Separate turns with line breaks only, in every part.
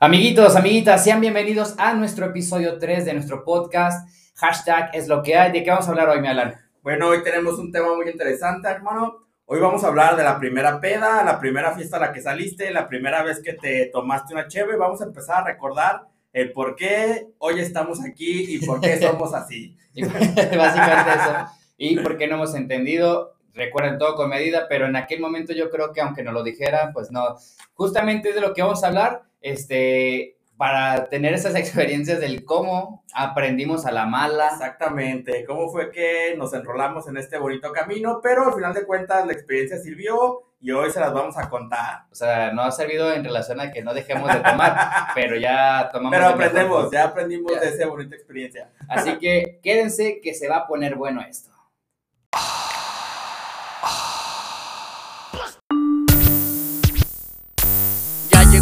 Amiguitos, amiguitas, sean bienvenidos a nuestro episodio 3 de nuestro podcast. Hashtag es lo que hay. ¿De qué vamos a hablar hoy, mi Alan?
Bueno, hoy tenemos un tema muy interesante, hermano. Hoy vamos a hablar de la primera peda, la primera fiesta a la que saliste, la primera vez que te tomaste una cheve. Vamos a empezar a recordar el por qué hoy estamos aquí y por qué somos así.
Básicamente eso. Y por qué no hemos entendido. Recuerden todo con medida, pero en aquel momento yo creo que aunque nos lo dijeran, pues no. Justamente de lo que vamos a hablar este, para tener esas experiencias del cómo aprendimos a la mala.
Exactamente, cómo fue que nos enrolamos en este bonito camino, pero al final de cuentas la experiencia sirvió y hoy se las vamos a contar.
O sea, no ha servido en relación a que no dejemos de tomar, pero ya tomamos.
Pero aprendemos, ya aprendimos de esa bonita experiencia.
Así que quédense que se va a poner bueno esto.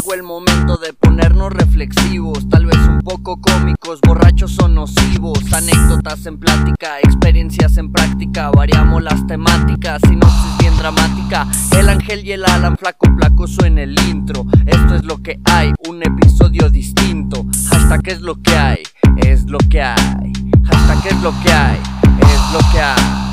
Llegó el momento de ponernos reflexivos, tal vez un poco cómicos, borrachos o nocivos, anécdotas en plática, experiencias en práctica, variamos las temáticas, sinopsis bien dramática, el ángel y el Alan flaco flacoso en el intro, esto es lo que hay, un episodio distinto, hasta qué es lo que hay, es lo que hay, hasta qué es lo que hay, es lo que hay.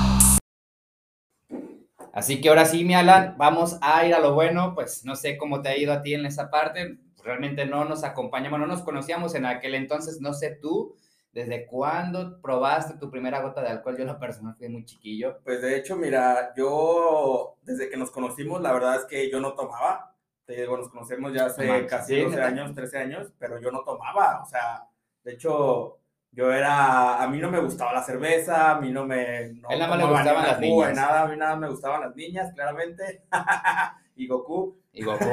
Así que ahora sí, mi Alan, vamos a ir a lo bueno. Pues no sé cómo te ha ido a ti en esa parte. Realmente no nos acompañamos, no nos conocíamos en aquel entonces. No sé tú, ¿desde cuándo probaste tu primera gota de alcohol? Yo, la persona, fui muy chiquillo.
Pues de hecho, mira, yo desde que nos conocimos, la verdad es que yo no tomaba. Te digo, nos conocemos ya hace casi 12 años, 13 años, pero yo no tomaba. O sea, de hecho, yo era, a mí no me gustaba la cerveza, a mí no me... No
Él nada más le gustaban las niñas.
Nada, a mí nada me gustaban las niñas, claramente. y Goku.
Y Goku.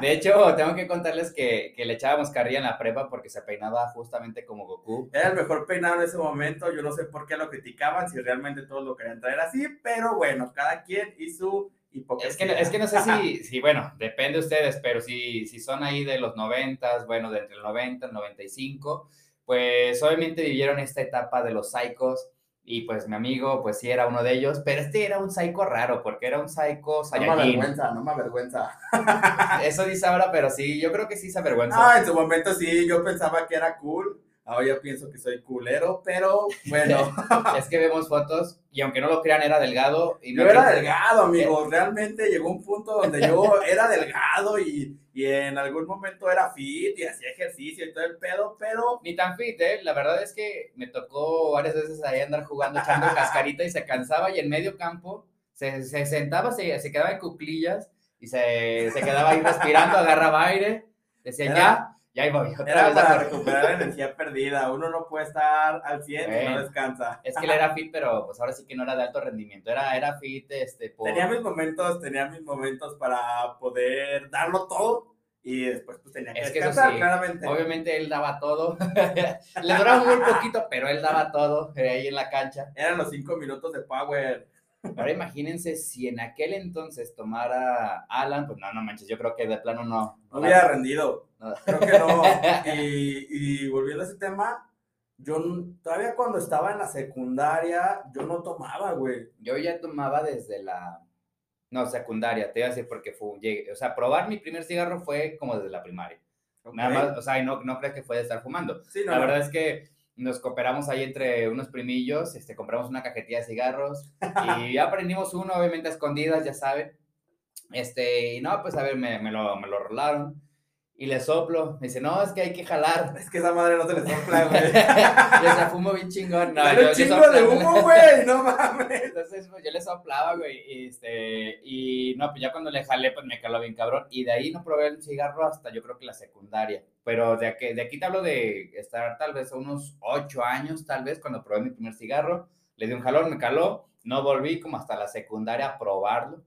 De hecho, tengo que contarles que, que, le echábamos carrilla en la prepa porque se peinaba justamente como Goku.
Era el mejor peinado en ese momento, yo no sé por qué lo criticaban, si realmente todos lo querían traer así, pero bueno, cada quien y su hipocresía.
Es que, es que no sé si, si, bueno, depende de ustedes, pero si, si son ahí de los noventas, bueno, de entre el 90 y el 95 pues obviamente vivieron esta etapa de los psicos y pues mi amigo pues sí era uno de ellos, pero este era un psico raro porque era un psico
No me avergüenza, no me avergüenza.
Eso dice ahora, pero sí, yo creo que sí se avergüenza.
Ah, en su momento sí, yo pensaba que era cool. Ahora ya pienso que soy culero, pero bueno.
es que vemos fotos y aunque no lo crean, era delgado. Y
yo era delgado, amigo. Realmente llegó un punto donde yo era delgado y, y, en algún momento era fit y hacía ejercicio y todo el pedo, pero...
Ni tan fit, ¿eh? La verdad es que me tocó varias veces ahí andar jugando, echando cascarita y se cansaba y en medio campo se, se sentaba, se, se, quedaba en cuclillas y se, se quedaba ahí respirando, agarraba aire. Decía, ya ya ahí voy.
Otra era para recuperar energía perdida. Uno no puede estar al 100 y no descansa.
Es que él era fit, pero pues ahora sí que no era de alto rendimiento. Era, era fit, este,
Tenía mis momentos, tenía mis momentos para poder darlo todo. Y después pues tenía que, es que descansar, claramente.
Obviamente él daba todo. Le duraba muy poquito, pero él daba todo eh, ahí en la cancha.
Eran los cinco minutos de power.
Ahora imagínense si en aquel entonces tomara Alan, pues no, no manches, yo creo que de plano no.
No hubiera rendido. Creo que no. Y, y, volviendo a ese tema, yo todavía cuando estaba en la secundaria, yo no tomaba, güey.
Yo ya tomaba desde la. No, secundaria, te iba a decir porque fue. Llegué, o sea, probar mi primer cigarro fue como desde la primaria. Nada más, o sea, no, no crees que fue de estar fumando. Sí, no, la verdad es que nos cooperamos ahí entre unos primillos, este, compramos una cajetilla de cigarros y ya aprendimos uno, obviamente a escondidas, ya saben. Este, y no, pues a ver, me, me, lo, me lo rolaron y le soplo. Me dice, no, es que hay que jalar.
Es que esa madre no se le sopla, güey.
yo se fumo bien chingón. No,
yo, chingo de humo, güey, no mames.
Entonces, pues, yo le soplaba, güey. Y, este, y no, pues ya cuando le jalé, pues me caló bien cabrón. Y de ahí no probé el cigarro hasta yo creo que la secundaria. Pero de aquí, de aquí te hablo de estar tal vez unos ocho años, tal vez, cuando probé mi primer cigarro. Le di un jalón, me caló. No volví como hasta la secundaria a probarlo.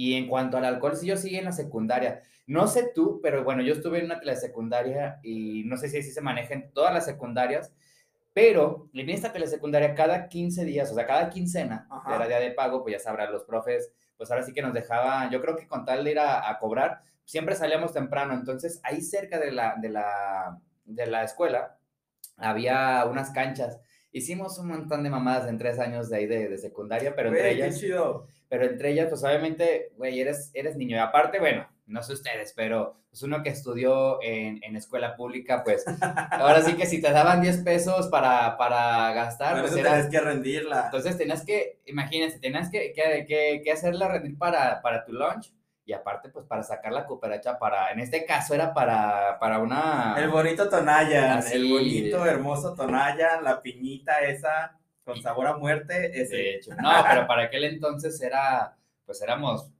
Y en cuanto al alcohol, sí, yo sigo en la secundaria. No sé tú, pero bueno, yo estuve en una telesecundaria y no sé si así se maneja en todas las secundarias, pero en esta telesecundaria cada 15 días, o sea, cada quincena, de era día de pago, pues ya sabrán los profes, pues ahora sí que nos dejaban, yo creo que con tal de ir a, cobrar, siempre salíamos temprano, entonces ahí cerca de la, de la, de la escuela había unas canchas. Hicimos un montón de mamadas en tres años de ahí de, secundaria, pero entre ellas... Pero entre ellas, pues obviamente, güey, eres, eres niño. Y aparte, bueno, no sé ustedes, pero pues uno que estudió en, en escuela pública, pues ahora sí que si te daban 10 pesos para, para gastar, pues
tenías que rendirla.
Entonces tenías que, imagínense, tenías que, que, que, hacerla rendir para, para tu lunch y aparte pues para sacar la cooperacha para, en este caso era para, para una...
El bonito Tonaya, el bonito, hermoso Tonaya, la piñita esa con sabor a muerte, ese.
De hecho, no, pero para aquel entonces era, pues éramos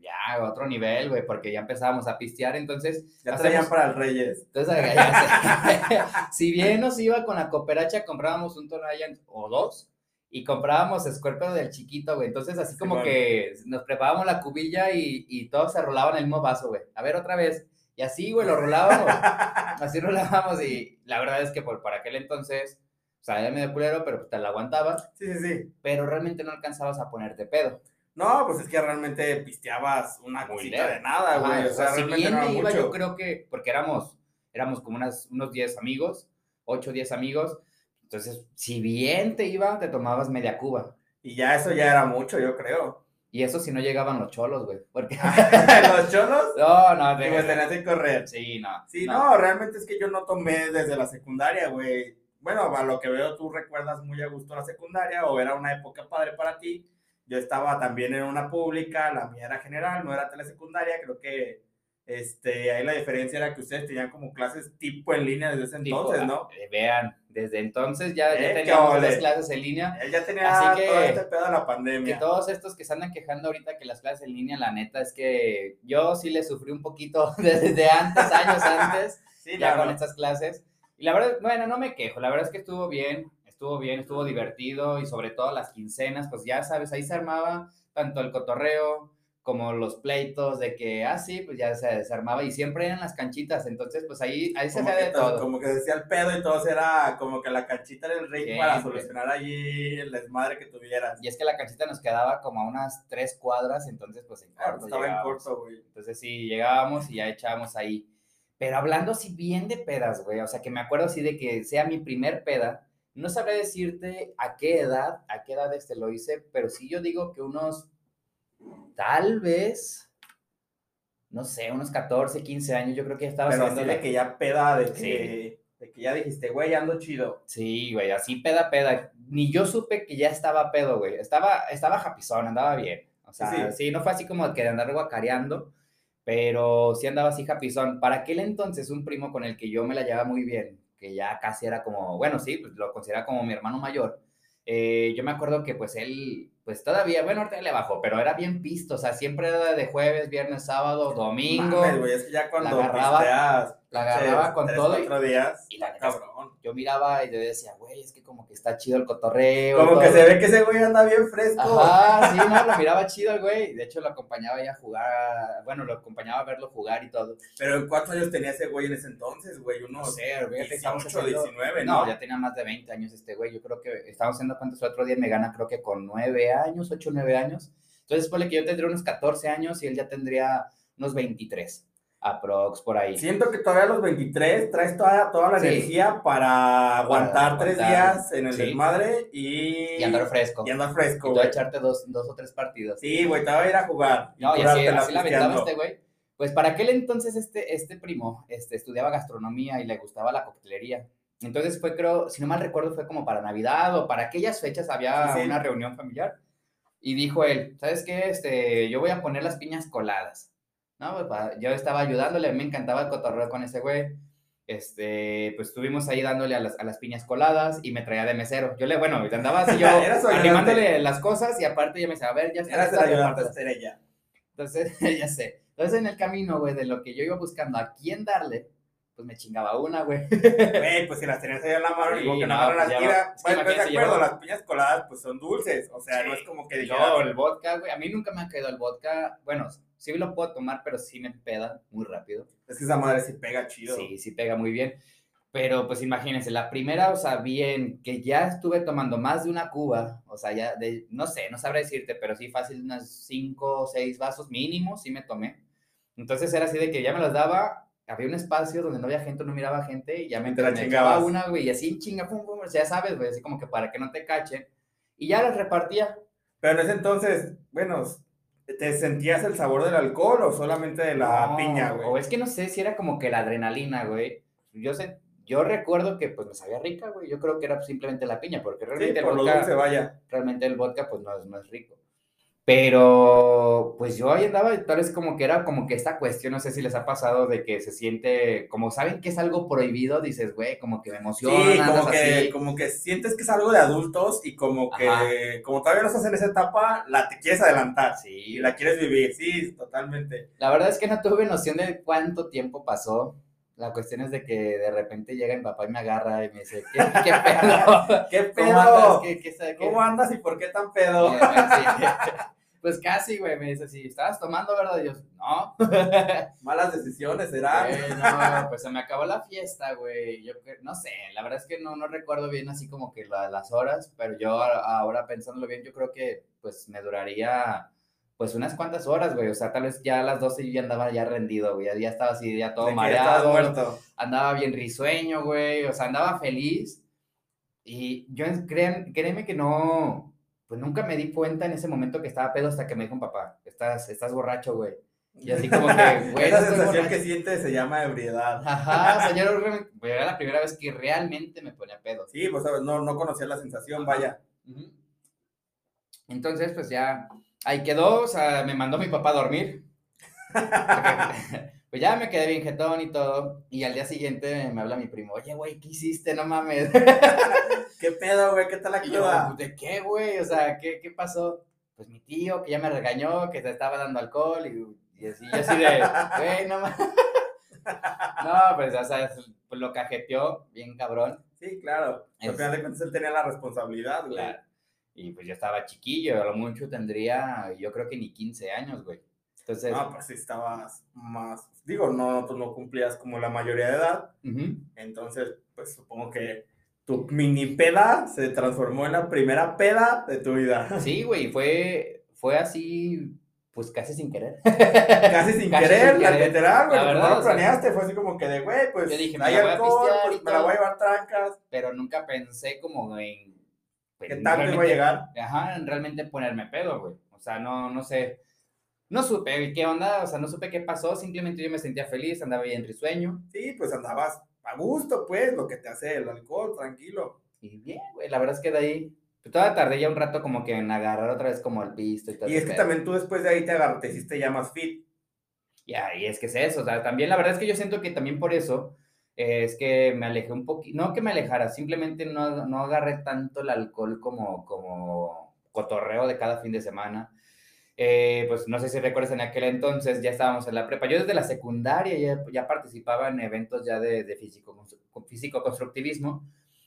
ya otro nivel, güey, porque ya empezábamos a pistear, entonces...
Ya traían para el Reyes.
Entonces, si bien nos iba con la cooperacha, comprábamos un Tonaya o dos, y comprábamos escuerpeo del chiquito, güey. Entonces, así como que nos preparábamos la cubilla y, y todos se rolaban el mismo vaso, güey. A ver, otra vez. Y así, güey, lo rolábamos. así rolábamos y la verdad es que por, para aquel entonces, o sea, era medio culero, pero te la aguantabas.
Sí, sí, sí.
Pero realmente no alcanzabas a ponerte pedo.
No, pues es que realmente pisteabas una cosita de nada, güey. o sea,
si bien me iba, yo creo que, porque éramos, éramos como unas, unos 10 amigos, 8 o 10 amigos, entonces, si bien te iba, te tomabas media cuba.
Y ya eso ya era mucho, yo creo.
Y eso si no llegaban los cholos, güey. Porque...
¿Los cholos?
No, no.
Te tenías que correr.
Sí, no.
Sí, no. realmente es que yo no tomé desde la secundaria, güey. Bueno, a lo que veo, tú recuerdas muy a gusto la secundaria o era una época padre para ti. Yo estaba también en una pública, la mía era general, no era telesecundaria. Creo que este, ahí la diferencia era que ustedes tenían como clases tipo en línea desde ese entonces, ¿no?
Eh, vean, desde entonces ya, ya eh, teníamos las clases en línea.
Él ya tenía Así que, todo este pedo de la pandemia.
Que todos estos que se andan quejando ahorita que las clases en línea, la neta es que yo sí le sufrí un poquito desde antes, años antes, ya con estas clases. Y la verdad, bueno, no me quejo, la verdad es que estuvo bien, estuvo bien, estuvo divertido y sobre todo las quincenas, pues ya sabes, ahí se armaba tanto el cotorreo, como los pleitos de que, ah, sí, pues ya se desarmaba y siempre eran las canchitas, entonces pues ahí, ahí se hacía de todo.
Como que decía el pedo y todo era como que la canchita era el rey para solucionar allí el desmadre que tuvieras.
Y es que la canchita nos quedaba como a unas tres cuadras, entonces pues en
corto. estaba en corto, güey.
Entonces sí, llegábamos y ya echábamos ahí. Pero hablando así bien de pedas, güey, o sea que me acuerdo así de que sea mi primer peda, no sabré decirte a qué edad, a qué edad este lo hice, pero sí yo digo que unos tal vez, no sé, unos 14, 15 años, yo creo que ya estaba
Pero así de que ya peda, de que, de que ya dijiste, güey, ando chido.
Sí, güey, así peda, peda. Ni yo supe que ya estaba pedo, güey. Estaba, estaba japizón, andaba bien. O sea, sí, no fue así como que de andar guacareando, pero sí andaba así japizón. Para aquel entonces, un primo con el que yo me la llevaba muy bien, que ya casi era como, bueno, sí, pues lo consideraba como mi hermano mayor. Eh, yo me acuerdo que pues él pues todavía, bueno, ahorita le bajó, pero era bien pisto, o sea, siempre era de jueves, viernes, sábado, domingo.
Mames, güey, es que ya cuando
la agarraba, la agarraba con todo.
Cuatro días,
y la cabrón. Yo miraba y le decía, güey, es que como que está chido el cotorreo.
Como que se ve que ese güey anda bien fresco.
Ajá, sí, no, lo miraba chido el güey. De hecho, lo acompañaba ya a jugar, bueno, lo acompañaba a verlo jugar y todo.
Pero ¿cuántos años tenía ese güey en ese entonces, güey? Uno, no sé, 18, 19, ¿no?
No, ya tenía más de 20 años este güey. Yo creo que estábamos haciendo cuántos el otro día me gana, creo que con 9 años, 8, 9 años. Entonces, ponle que yo tendría unos 14 años y él ya tendría unos 23 aprox por ahí.
Siento que todavía a los 23 traes toda, toda la energía para aguantar tres días en el desmadre y...
Y andar fresco.
Y andar fresco,
Y echarte dos, dos o tres partidos.
Sí, güey, te voy a ir a jugar.
No, y así, así la aventaba este güey. Pues para aquel entonces este, este primo este, estudiaba gastronomía y le gustaba la coctelería. Entonces fue, creo, si no mal recuerdo, fue como para Navidad o para aquellas fechas había una reunión familiar. Y dijo él, ¿sabes qué? Este, yo voy a poner las piñas coladas. No, pues, yo estaba ayudándole, me encantaba el cotorreo con ese güey. Este, pues estuvimos ahí dándole a las, a las piñas coladas y me traía de mesero. Yo le, bueno, andaba así yo animándole las cosas y aparte ya me decía, a ver, ya
está.
Entonces, ya sé. Entonces en el camino, güey, de lo que yo iba buscando a quién darle, pues me chingaba una, güey.
Güey, pues si las tenías ahí en la mano, y que no, pues las tira. Bueno, pues de acuerdo, las piñas coladas pues son dulces, o sea, no es como que
dijeras... No, el vodka, güey, a mí nunca me ha caído el vodka, bueno, sí lo puedo tomar, pero sí me peda muy rápido.
Es que esa madre sí pega chido.
Sí, sí pega muy bien. Pero pues imagínense, la primera, o sea, bien, que ya estuve tomando más de una cuba, o sea, ya, de, no sé, no sabré decirte, pero sí fácil, unas cinco o seis vasos mínimo, sí me tomé. Entonces era así de que ya me las daba, había un espacio donde no había gente, no miraba gente, y ya me, me echaba una, güey, y así chinga, pum, pum, ya sabes, güey, así como que para que no te cachen, y ya las repartía.
Pero en ese entonces, bueno, ¿Te sentías el sabor del alcohol o solamente de la piña, güey?
O es que no sé si era como que la adrenalina, güey. Yo sé, yo recuerdo que pues me sabía rica, güey. Yo creo que era simplemente la piña, porque realmente
el vodka, vaya.
realmente el vodka pues no es, no es rico. Pero pues yo ahí andaba y tal vez como que era como que esta cuestión, no sé si les ha pasado de que se siente, como saben que es algo prohibido, dices, güey, como que me emociona.
Sí, como que, como que sientes que es algo de adultos y como que, como todavía no estás en esa etapa, la te quieres adelantar. Sí. Y la quieres vivir, sí, totalmente.
La verdad es que no tuve noción de cuánto tiempo pasó. La cuestión es de que de repente llega mi papá y me agarra y me dice, ¿qué, qué pedo?
¿Qué pedo? ¿Cómo andas? ¿Qué, qué, ¿Cómo andas y por qué tan pedo?
Pues casi, güey, me dice, si estabas tomando, ¿verdad? Y yo, no.
Malas decisiones, ¿será?
no, pues se me acabó la fiesta, güey. Yo no sé, la verdad es que no, no recuerdo bien así como que las horas, pero yo ahora pensándolo bien, yo creo que pues me duraría pues unas cuantas horas, güey. O sea, tal vez ya a las 12 yo ya andaba ya rendido, güey. Ya, estaba así, ya todo mareado. Muerto. Andaba bien risueño, güey. O sea, andaba feliz. Y yo, créan, créeme que no, pues nunca me di cuenta en ese momento que estaba pedo hasta que me dijo un papá, estás, estás borracho, güey. Y así como que, güey.
Esa sensación que sientes se llama ebriedad.
Ajá, yo era la primera vez que realmente me ponía pedo.
Sí, pues no, no conocía la sensación, vaya.
Entonces, pues ya, ahí quedó, o sea, me mandó mi papá a dormir. pues ya me quedé bien jetón y todo. Y al día siguiente me habla mi primo, oye, güey, ¿qué hiciste? No mames.
¿Qué pedo, güey? ¿Qué tal la
cruda? ¿De qué, güey? O sea, ¿qué, ¿qué pasó? Pues mi tío que ya me regañó, que te estaba dando alcohol y, y así, yo así de, güey, no mames. No, pues, o sea, pues lo cajeteó bien cabrón.
Sí, claro. Al final de cuentas él tenía la responsabilidad, güey. Claro.
Y pues yo estaba chiquillo, a lo mucho tendría, yo creo que ni 15 años, güey.
Entonces. No, pues sí estabas más. Digo, no, tú no cumplías como la mayoría de edad. Entonces, pues supongo que tu mini peda se transformó en la primera peda de tu vida.
Sí, güey, fue, fue así, pues casi sin querer.
casi sin querer, la literal, güey. No lo planeaste, fue así como que de, güey, pues. Yo dije, hay alcohol, pues me la voy a llevar trancas.
Pero nunca pensé como en.
Pues, ¿Qué tal iba a llegar?
Ajá, en realmente ponerme pedo, güey. O sea, no, no sé. No supe qué onda, o sea, no supe qué pasó, simplemente yo me sentía feliz, andaba bien risueño.
Sí, pues andabas a gusto, pues, lo que te hace el alcohol, tranquilo.
Y bien, güey, la verdad es que de ahí, pues, toda tardé ya un rato como que en agarrar otra vez como el pisto y todo.
Y es que también tú después de ahí te agarraste, te hiciste ya más fit.
Ya, y es que es eso, o sea, también la verdad es que yo siento que también por eso es que me alejé un poquito, no que me alejara, simplemente no, no agarré tanto el alcohol como, como cotorreo de cada fin de semana eh, pues no sé si recuerdas en aquel entonces, ya estábamos en la prepa. Yo desde la secundaria ya, ya participaba en eventos ya de, de físico, físico constructivismo.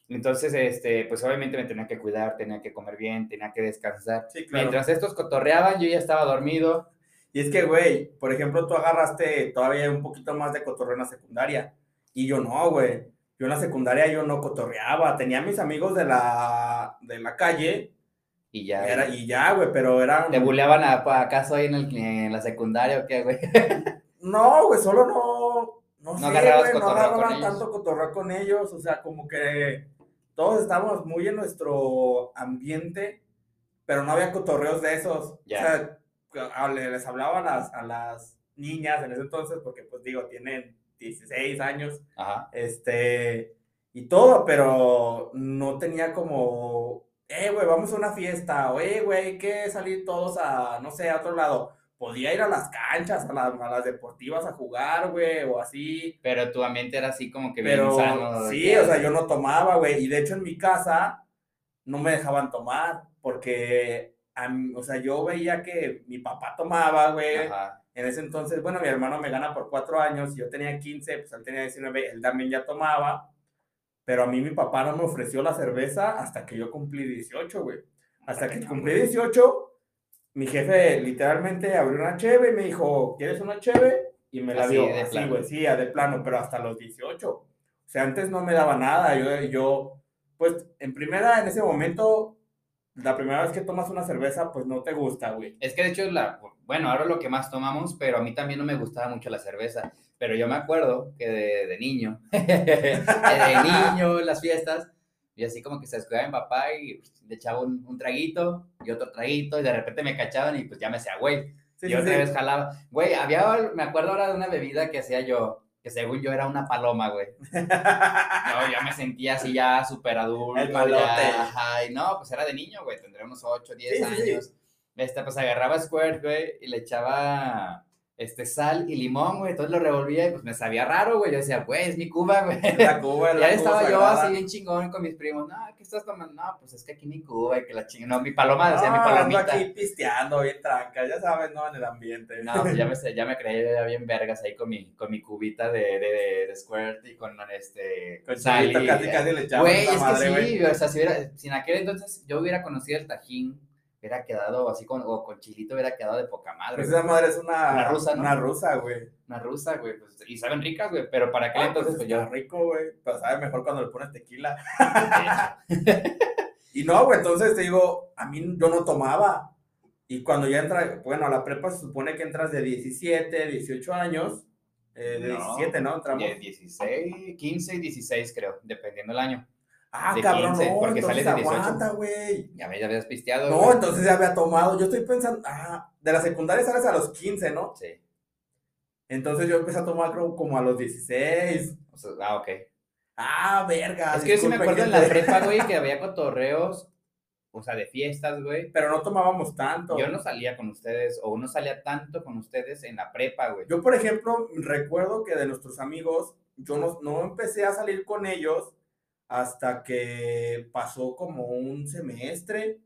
Entonces, este, pues obviamente me tenía que cuidar, tenía que comer bien, tenía que descansar. Mientras estos cotorreaban, yo ya estaba dormido.
Y es que, güey, por ejemplo, tú agarraste todavía un poquito más de cotorreo en la secundaria. Y yo no, güey. Yo en la secundaria yo no cotorreaba. Tenía mis amigos de la, de la calle
y ya.
Era, y ya, güey, pero eran.
¿Te buleaban a, acaso ahí en, el, en la secundaria o qué, güey?
no, güey, solo no. No, no sé, güey, no agarraban tanto cotorreo con ellos. O sea, como que todos estábamos muy en nuestro ambiente, pero no había cotorreos de esos. Ya. O sea, les hablaba a las, a las niñas en ese entonces, porque, pues digo, tienen 16 años. Ajá. Este. Y todo, pero no tenía como eh, güey, vamos a una fiesta, o eh, güey, hay que salir todos a, no sé, a otro lado. Podía ir a las canchas, a, las, a las deportivas a jugar, güey, o así.
Pero tu ambiente era así como que
bien sano. Sí, o sea, yo no tomaba, güey, y de hecho en mi casa no me dejaban tomar, porque, o sea, yo veía que mi papá tomaba, güey. En ese entonces, bueno, mi hermano me gana por cuatro años, yo tenía 15, pues él tenía 19, él también ya tomaba. Pero a mí mi papá no me ofreció la cerveza hasta que yo cumplí 18, güey. Hasta que cumplí 18, mi jefe literalmente abrió una cheve y me dijo, ¿quieres una cheve? Y me la dio. así, güey, sí, de plano, pero hasta los 18. O sea, antes no me daba nada. Yo, yo, pues, en primera, en ese momento, la primera vez que tomas una cerveza, pues no te gusta, güey.
Es que de hecho, la, bueno, ahora lo que más tomamos, pero a mí también no me gustaba mucho la cerveza. Pero yo me acuerdo que de, niño, de niño, las fiestas, y así como que se descuidaba mi papá y le echaba un, traguito y otro traguito, y de repente me cachaban y pues ya me hacía güey. y otra vez jalaba. Güey, había, me acuerdo ahora de una bebida que hacía yo, que según yo era una paloma, güey. yo ya me sentía así ya súper adulto. El malote. ajá, y no, pues era de niño, güey, tendría unos 8, 10 años. Este, pues agarraba Squirt, güey, y le echaba este, sal y limón, güey, entonces lo revolvía y pues me sabía raro, güey, yo decía, güey, es mi Cuba, güey. La Cuba, la Ya estaba yo así bien chingón con mis primos, no, ¿qué estás tomando? No, pues es que aquí mi Cuba, y que la chingón, no, mi paloma, decía mi palomita.
aquí pisteando, bien tranca, ya sabes, ¿no? En el ambiente.
No, pues ya me, ya me creía bien vergas ahí con mi, con mi cubita de, de, de, squirt y con este... Con sal y, casi, casi le echaba Güey, es que sí, o sea, si, hubiera, si en aquel entonces yo hubiera conocido el tajín, hubiera quedado así con, o con chilito hubiera quedado de poca madre.
Pues esa madre es una, una rusa, ¿no? Una rusa, güey.
Una rusa, güey. Pues, y saben ricas, güey. Pero para qué ah, entonces,
pues, pues rico, güey. Pero sabe mejor cuando le pones tequila. y no, güey, entonces te digo, a mí yo no tomaba. Y cuando ya entra, bueno, a la prepa se supone que entras de 17, 18 años. Eh, de 17, ¿no?
Entramos. De 16, 15 y 16, creo, dependiendo del año.
Ah, cabrón, no, porque sales de 18. güey.
Ya me ya habías pisteado.
No, entonces ya había tomado. Yo estoy pensando, ah, de la secundaria sales a los 15, ¿no? Sí. Entonces yo empecé a tomar creo como a los 16.
ah, ok.
Ah, verga.
Es que yo sí me acuerdo en la prepa, güey, que había cotorreos, o sea, de fiestas, güey.
Pero no tomábamos tanto.
Yo no salía con ustedes, o no salía tanto con ustedes en la prepa, güey.
Yo, por ejemplo, recuerdo que de nuestros amigos, yo no, no empecé a salir con ellos hasta que pasó como un semestre,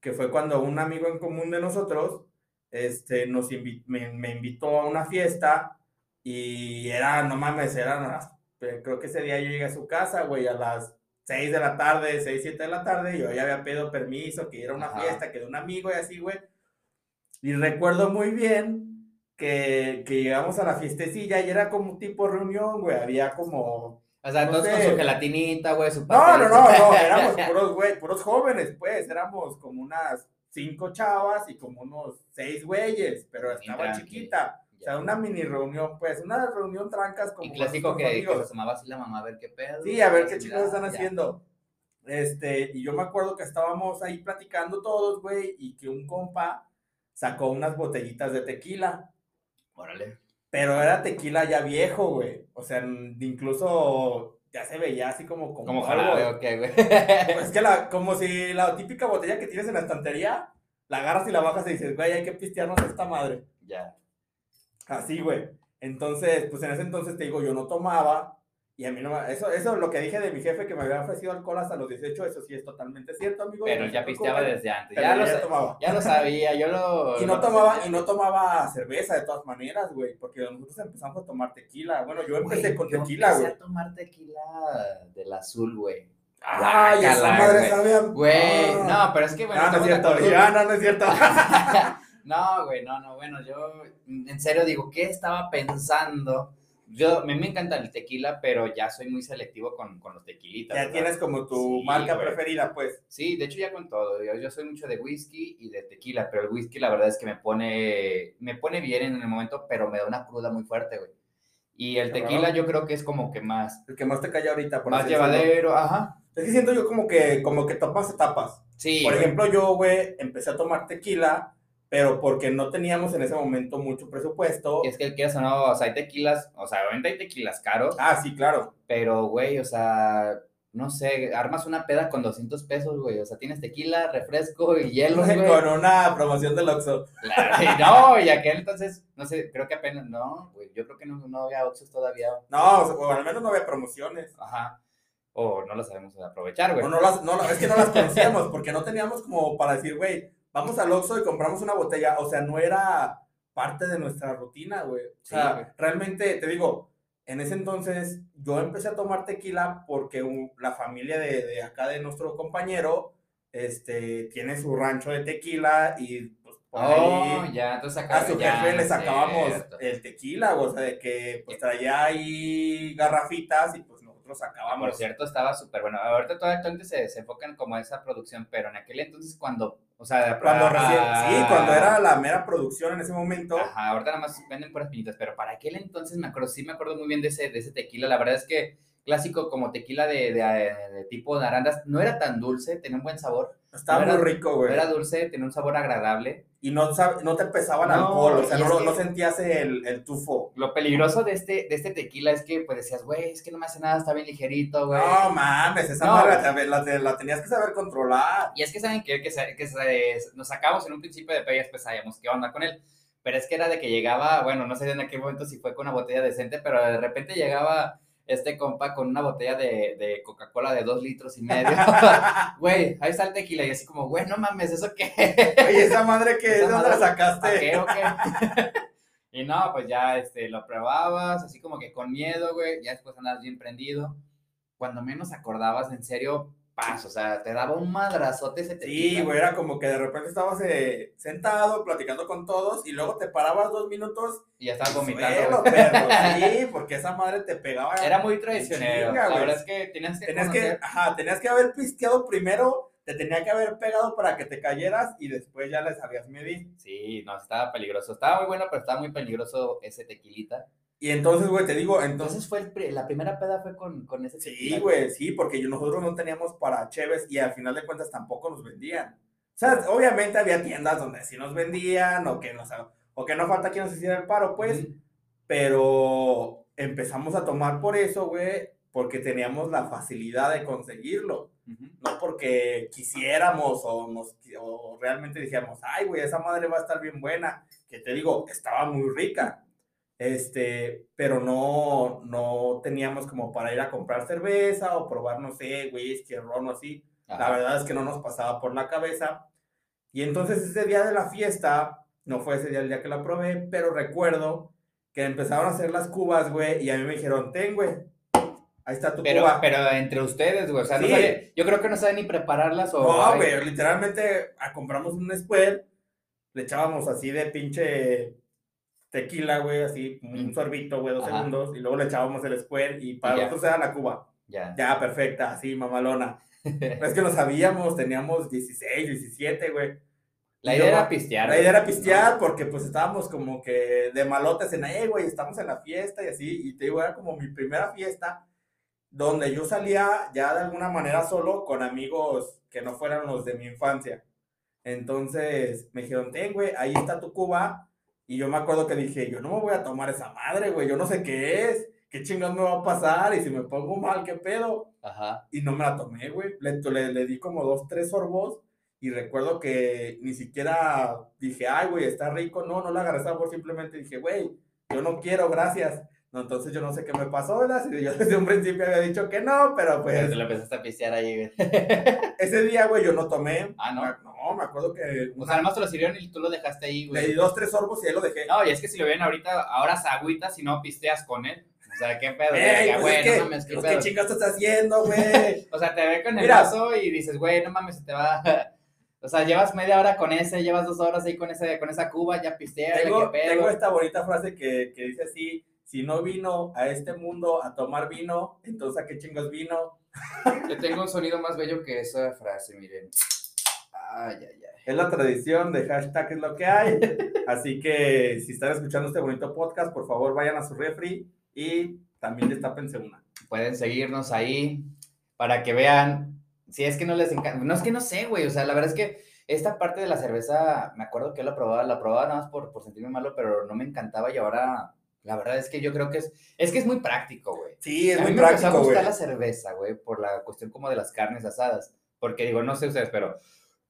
que fue cuando un amigo en común de nosotros este, nos me, invitó a una fiesta y era, no mames, eran las, creo que ese día yo llegué a su casa, güey, a las 6 de la tarde, 6, 7 de la tarde, yo ya había pedido permiso, que era una fiesta, que de un amigo y así, güey. Y recuerdo muy bien que, que llegamos a la fiestecilla y era como un tipo reunión, güey, había como
o sea, todos con su gelatinita, güey, su
No, no, no, no, éramos puros, güey, puros jóvenes, pues, éramos como unas cinco chavas y como unos seis güeyes, pero estaba chiquita. O sea, una mini reunión, pues, una reunión trancas como.
Y clásico que, que se así la mamá a ver qué pedo.
Sí, a ver qué chicos están haciendo. Este, y yo me acuerdo que estábamos ahí platicando todos, güey, y que un compa sacó unas botellitas de tequila.
Órale.
Pero era tequila ya viejo, güey. O sea, incluso ya se veía así como
como, como jarabe, ok, güey.
Pues es que la, como si la típica botella que tienes en la estantería, la agarras y la bajas y dices, güey, hay que pistearnos esta madre.
Ya.
Así, güey. Entonces, pues en ese entonces te digo, yo no tomaba, y a mí no, eso, eso lo que dije de mi jefe que me había ofrecido alcohol hasta los 18, eso sí es totalmente cierto, amigo.
Pero ya pisteaba desde antes. Ya, lo, tomaba. ya lo sabía, yo lo.
Y no tomaba, y no tomaba cerveza de todas maneras, güey, porque nosotros empezamos a tomar tequila. Bueno, yo empecé con tequila, güey.
Empecé a tomar tequila del azul, güey.
Ay, esa madre sabía.
Güey, no, pero es que bueno.
No, no es cierto, ya, no, no es cierto.
no, güey, no, no, bueno, yo en serio digo, ¿qué estaba pensando? Yo, a mí me encanta el tequila, pero ya soy muy selectivo con, con los tequilitas.
Ya tienes como tu marca preferida, pues.
Sí, de hecho ya con todo. Yo, yo, soy mucho de whisky y de tequila, pero el whisky la verdad es que me pone, me pone bien en el momento, pero me da una cruda muy fuerte, güey. Y el tequila yo creo que es como que más...
El que más te calla ahorita.
Por más llevadero, ajá.
Es que siento yo como que, como que topas etapas. Sí. Por ejemplo, yo, güey, empecé a tomar tequila pero porque no teníamos en ese momento mucho presupuesto.
Y es que quieras o no, o sea, hay tequilas, o sea, obviamente hay tequilas caros.
Ah, sí, claro.
Pero, güey, o sea, no sé, armas una peda con 200 pesos, güey. O sea, tienes tequila, refresco y hielo, güey.
Con una promoción del Oxxo.
Claro, no, y aquel entonces, no sé, creo que apenas, no, güey, yo creo que no, no había Oxxos todavía.
No, o, al menos no había promociones.
Ajá. O no lo sabemos aprovechar, güey.
O no las, no, es que no las conocíamos, porque no teníamos como para decir, güey, vamos al Oxxo y compramos una botella. O sea, no era parte de nuestra rutina, güey. O sea, realmente, te digo, en ese entonces yo empecé a tomar tequila porque la familia de, de, acá de nuestro compañero este, tiene su rancho de tequila y pues
por oh, ya, entonces
acá, a su jefe le sacábamos el tequila, o sea, de que pues traía ahí garrafitas y pues acabamos.
Por cierto, estaba súper bueno. Ahorita todo actualmente se, se enfocan como esa producción, pero en aquel entonces cuando, o sea,
cuando sí, cuando era la mera producción en ese momento.
Ajá, ahorita nada más venden puras pinitas, pero para aquel entonces me acuerdo, sí me acuerdo muy bien de ese, de ese tequila. La verdad es que clásico como tequila de, de, tipo de arandas, no era tan dulce, tenía un buen sabor.
Estaba muy rico, güey.
era dulce, tenía un sabor agradable.
Y no, no te pesaban alcohol, o sea, no, no, sentías el, el, tufo.
Lo peligroso de este, de este tequila es que, pues decías, güey, es que no me hace nada, está bien ligerito, güey.
No mames, esa madre la, la, tenías que saber controlar.
Y es que saben que, que, que, nos sacamos en un principio de peyas, pues sabíamos qué onda con él. Pero es que era de que llegaba, bueno, no sé en qué momento si fue con una botella decente, pero de repente llegaba este compa con una botella de, de Coca-Cola de dos litros y medio. Güey, ahí está el tequila. Y así como, güey, no mames, ¿eso qué?
Oye, esa madre que ¿de dónde la sacaste?
¿Qué o qué? y no, pues ya este, lo probabas, así como que con miedo, güey. Ya después andabas bien prendido. Cuando menos acordabas, en serio, o sea, te daba un madrazote ese
tequila. Sí, güey, era como que de repente estabas eh, sentado platicando con todos y luego te parabas dos minutos
y ya estabas vomitando.
sí, porque esa madre te pegaba.
Era muy traicionero. la verdad es que tenías que
tenías que, ajá, tenías que haber pisteado primero, te tenía que haber pegado para que te cayeras y después ya le sabías medir.
Sí, no, estaba peligroso. Estaba muy bueno, pero estaba muy peligroso ese tequilita.
Y entonces, güey, te digo, entonces...
fue la primera peda fue con, con ese
Sí, güey, sí, porque nosotros no teníamos para Cheves y al final de cuentas tampoco nos vendían. O sea, obviamente había tiendas donde sí nos vendían o que, nos, o que no falta quien nos hiciera el paro, pues. Pero empezamos a tomar por eso, güey, porque teníamos la facilidad de conseguirlo. No porque quisiéramos o, nos, o realmente decíamos, ay, güey, esa madre va a estar bien buena. Que te digo, estaba muy rica este, pero no, no teníamos como para ir a comprar cerveza o probar, no sé, whisky, ron o así. La verdad es que no nos pasaba por la cabeza. Y entonces ese día de la fiesta, no fue ese día el día que la probé, pero recuerdo que empezaron a hacer las cubas, güey, y a mí me dijeron, ten, güey, ahí está tu
pero,
cuba.
Pero entre ustedes, güey, o sea, no yo creo que no saben ni prepararlas o...
No, güey, literalmente ah, compramos un square, le echábamos así de pinche tequila, güey, así, un sorbito, güey, dos segundos, y luego le echábamos el square y para nosotros era la cuba. Ya. Ya, perfecta, así, mamalona. es que lo sabíamos, teníamos 16, 17, güey.
La idea era pistear.
La idea era pistear porque pues estábamos como que de malotes en ahí, güey, estamos en la fiesta y así, y te digo, era como mi primera fiesta donde yo salía ya de alguna manera solo con amigos que no fueran los de mi infancia. Entonces me dijeron, ten, güey, ahí está tu cuba, y yo me acuerdo que dije, yo no me voy a tomar esa madre, güey, yo no sé qué es, qué chingados me va a pasar, y si me pongo mal, qué pedo. Ajá. Y no me la tomé, güey. Le, le, di como dos, tres sorbos, y recuerdo que ni siquiera dije, ay, güey, está rico. No, no la agarré sabor, simplemente dije, güey, yo no quiero, gracias. No, entonces yo no sé qué me pasó, ¿verdad? Yo desde un principio había dicho que no, pero pues.
Pero te lo empezaste a pistear ahí, güey.
Ese día, güey, yo no tomé.
Ah, no.
No, me acuerdo que.
O sea, además te lo sirvieron y tú lo dejaste ahí, güey.
Le di dos, tres sorbos y ahí lo dejé.
No, y es que si lo ven ahorita, ahora se agüita si no pisteas con él. O sea, qué pedo. Ey, pues güey, no mames,
qué pedo. ¿Qué chingados estás haciendo, güey?
o sea, te ve con el vaso y dices, güey, no mames, se te va. O sea, llevas media hora con ese, llevas dos horas ahí con, ese, con esa cuba, ya pisteas,
tengo, Tengo esta bonita frase que, que dice así, si no vino a este mundo a tomar vino, entonces ¿a qué chingos vino?
Yo tengo un sonido más bello que esa frase, miren. Ay, ay, ay.
Es la tradición de hashtag es lo que hay. Así que si están escuchando este bonito podcast, por favor vayan a su refri y también destapense una.
Pueden seguirnos ahí para que vean. Si es que no les encanta. No es que no sé, güey. O sea, la verdad es que esta parte de la cerveza, me acuerdo que yo la probaba, la probaba nada más por, por sentirme malo, pero no me encantaba y ahora la verdad es que yo creo que es, es que es muy práctico, güey.
Sí, es a muy mí me práctico,
güey. Me la cerveza, güey, por la cuestión como de las carnes asadas. Porque digo, no sé ustedes, pero,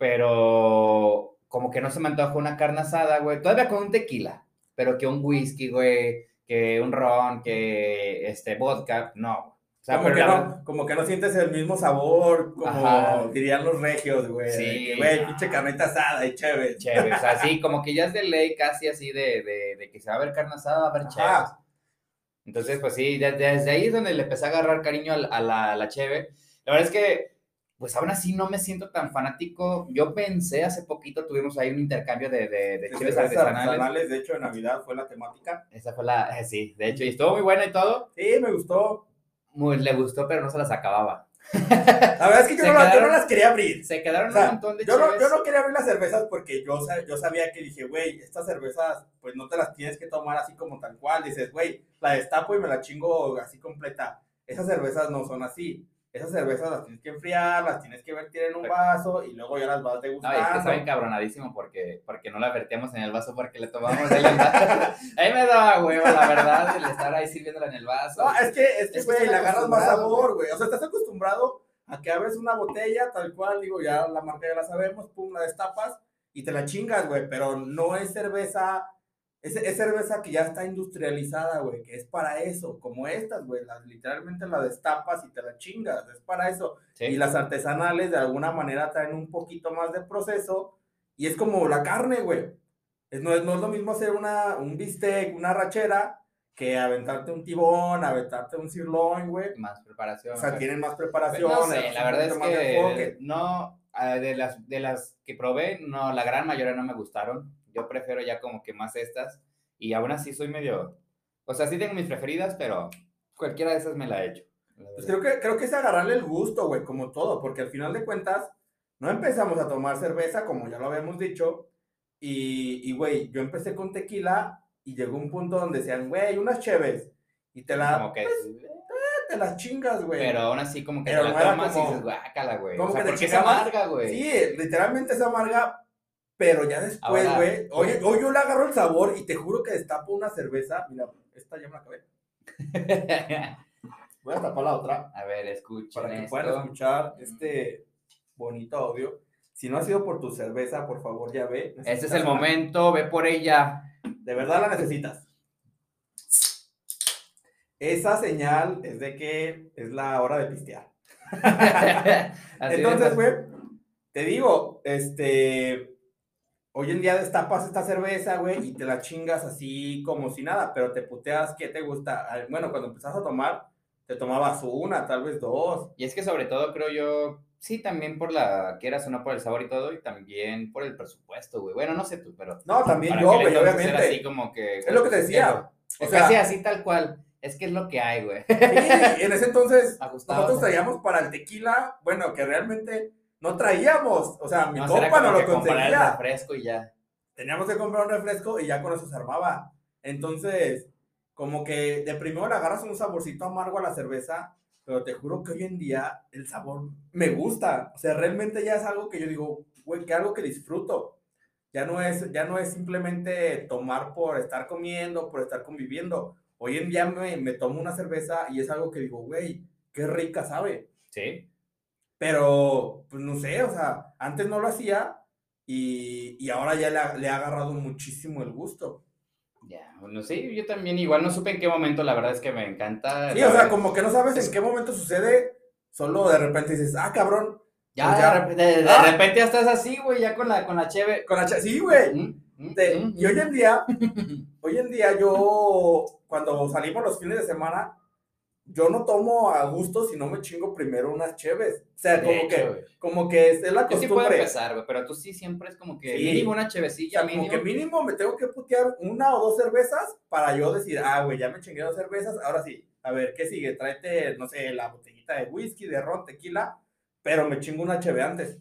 pero como que no se me antoja una carne asada, güey. Todavía con un tequila, pero que un whisky, güey, que un ron, que este vodka, no
como, que no, como que no sientes el mismo sabor, como dirían los regios, güey. Sí. Güey, pinche carnita asada y chévere.
Chévere, o sea, sí, como que ya es de ley casi así de, de, de que se va a ver carne asada, va a haber chévere. Entonces, pues sí, desde, ahí es donde le empecé a agarrar cariño a, la, a la cheve. La verdad es que, pues aún así no me siento tan fanático. Yo pensé hace poquito, tuvimos ahí un intercambio de, de, de cheves artesanales.
De hecho, en Navidad fue la temática.
Esa fue la, sí, de hecho, y estuvo muy buena y todo.
Sí, me gustó
muy, le gustó, pero no se las acababa.
La verdad es que yo, no, las quería abrir.
Se quedaron un montón de
yo no, yo no quería abrir las cervezas porque yo, yo sabía que dije, güey, estas cervezas, pues no te las tienes que tomar así como tal cual. Dices, güey, la destapo y me la chingo así completa. Esas cervezas no son así. Esas cervezas las tienes que enfriar, las tienes que vertir en un vaso y luego ya las vas degustando.
No, es que está encabronadísimo porque, porque no la vertíamos en el vaso porque le tomamos el. Ahí me daba huevo, la verdad, el estar ahí sirviéndola en el vaso.
No, es que, es que, güey, le agarras más sabor, güey. O sea, estás acostumbrado a que abres una botella, tal cual, digo, ya la marca ya la sabemos, pum, la destapas y te la chingas, güey, pero no es cerveza es, es, cerveza que ya está industrializada, güey, que es para eso, como estas, güey, las, literalmente la destapas y te la chingas, es para eso. Y las artesanales de alguna manera traen un poquito más de proceso y es como la carne, güey. Es, no, es, no es lo mismo hacer una, un bistec, una rachera, que aventarte un tibón, aventarte un sirloin, güey.
Más preparación.
O sea, tienen más preparación.
No la verdad es que no, ah, de las, de las que probé, no, la gran mayoría no me gustaron yo prefiero ya como que más estas. Y aún así soy medio. O sea, sí tengo mis preferidas, pero cualquiera de esas me la he hecho.
Pues creo que, creo que es agarrarle el gusto, güey, como todo, porque al final de cuentas, no empezamos a tomar cerveza, como ya lo habíamos dicho. Y, güey, yo empecé con tequila y llegó un punto donde decían, güey, unas cheves. Y te la. Como que pues, eh, te las chingas, güey.
Pero aún así, como que te la tomas y dices, guácala, güey. Como que porque
es amarga, güey. Sí, literalmente es amarga, pero ya después, güey, hoy, hoy, yo le agarro el sabor y te juro que destapo una cerveza. Mira, esta ya me la acabé. Voy a tapar la otra.
A ver, escucha.
Para que puedan escuchar este bonito audio. Si no ha sido por tu cerveza, por favor, ya ve.
Este es el momento, ve por ella.
De verdad la necesitas. Esa señal es de que es la hora de pistear. Entonces, güey, te digo, este, Hoy en día destapas esta cerveza, güey, y te la chingas así como si nada, pero te puteas, ¿qué te gusta? Bueno, cuando empezás a tomar, te tomabas una, tal vez dos.
Y es que sobre todo creo yo, sí, también por la, quieras o no por el sabor y todo, y también por el presupuesto, güey. Bueno, no sé tú, pero...
No, también yo, güey, obviamente.
Así como que...
Es lo que te decía.
O sea, casi así tal cual. Es que es lo que hay, güey.
Sí, en ese entonces nosotros traíamos para el tequila, bueno, que realmente no traíamos, o sea, mi compa no lo conseguía.
refresco y ya.
Teníamos que comprar un refresco y ya con eso se armaba. Entonces, como que de primero le agarras un saborcito amargo a la cerveza, pero te juro que hoy en día el sabor me gusta. O sea, realmente ya es algo que yo digo, güey, que algo que disfruto. Ya no es, ya no es simplemente tomar por estar comiendo, por estar conviviendo. Hoy en día me, me tomo una cerveza y es algo que digo, güey, qué rica sabe.
Sí.
Pero, pues no sé, o sea, antes no lo hacía y, y ahora ya le ha, le ha, agarrado muchísimo el gusto.
Ya, bueno, sí, yo también igual no supe en qué momento, la verdad es que me encanta.
Sí, o sea, como que no sabes en qué momento sucede, solo de repente dices, ah, cabrón.
Ya, pues ya. De, repente, de, ah. repente ya estás así, güey, ya con la, con la cheve.
Con la cheve, sí, güey. Mm, y hoy en día, hoy en día yo, cuando salimos los fines de semana, yo no tomo a gusto si no me chingo primero unas cheves. O sea, como que, como que es la costumbre. Yo sí puedo
empezar, güey, pero tú sí siempre es como que mínimo una chevecilla,
o sea, Como que mínimo me tengo que putear una o dos cervezas para yo decir, ah, güey, ya me chingué dos cervezas, ahora sí. A ver, ¿qué sigue? Tráete, no sé, la botellita de whisky, de ron, tequila, pero me chingo una cheve antes.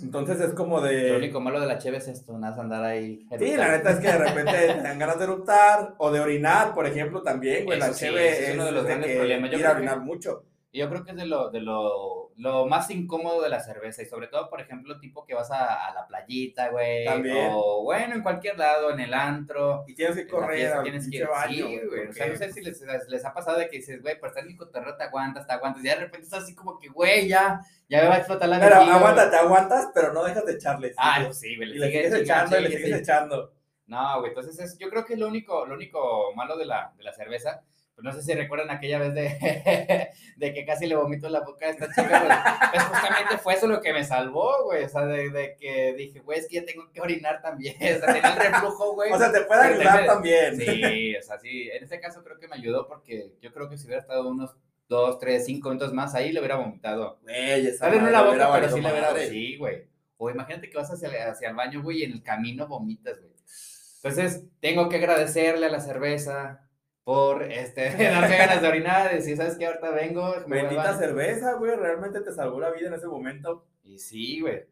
Entonces es como de.
Lo único malo de la cheve es esto, nada andar ahí.
Sí, la neta es que de repente te dan ganas de eruptar o de orinar, por ejemplo, también, güey. La cheve es, uno de los grandes problemas. Yo ir a orinar mucho.
Yo creo que es de lo, de lo, lo, más incómodo de la cerveza y sobre todo, por ejemplo, tipo que vas a, a la playita, güey. También. O bueno, en cualquier lado, en el antro.
Y tienes que correr,
tienes que ir. Baño, sí, güey. O sea, no sé si les, les, ha pasado de que dices, güey, por estar en el cotorreo te aguantas, te aguantas. Y de repente estás así como que, güey, ya, ya me va a explotar la
Pero aguanta, te aguantas, pero no dejas de echarle.
Ah, pues sí, güey.
Le, le sigues echando, le sigues echando.
No, güey, entonces es, yo creo que es lo único, lo único malo de la, de la cerveza pues no sé si recuerdan aquella vez de, de que casi le vomito la boca a esta chica, pues, pues, justamente fue eso lo que me salvó, güey, o sea, de, de, que dije, güey, es que ya tengo que orinar también, o sea, tenía el reflujo, güey.
O sea, te puede ayudar también.
Sí, o sea, sí, en este caso creo que me ayudó porque yo creo que si hubiera estado unos dos, tres, cinco minutos más ahí, le hubiera vomitado.
Güey,
esa Tal no la boca, pero sí le hubiera, sí, güey. O imagínate que vas hacia, hacia el baño, güey, y en el camino vomitas, güey. Entonces, tengo que agradecerle a la cerveza, por este, darme ganas de orinar, y si sabes que ahorita vengo.
Bendita cerveza, güey, realmente te salvó la vida en ese momento.
Y sí, güey.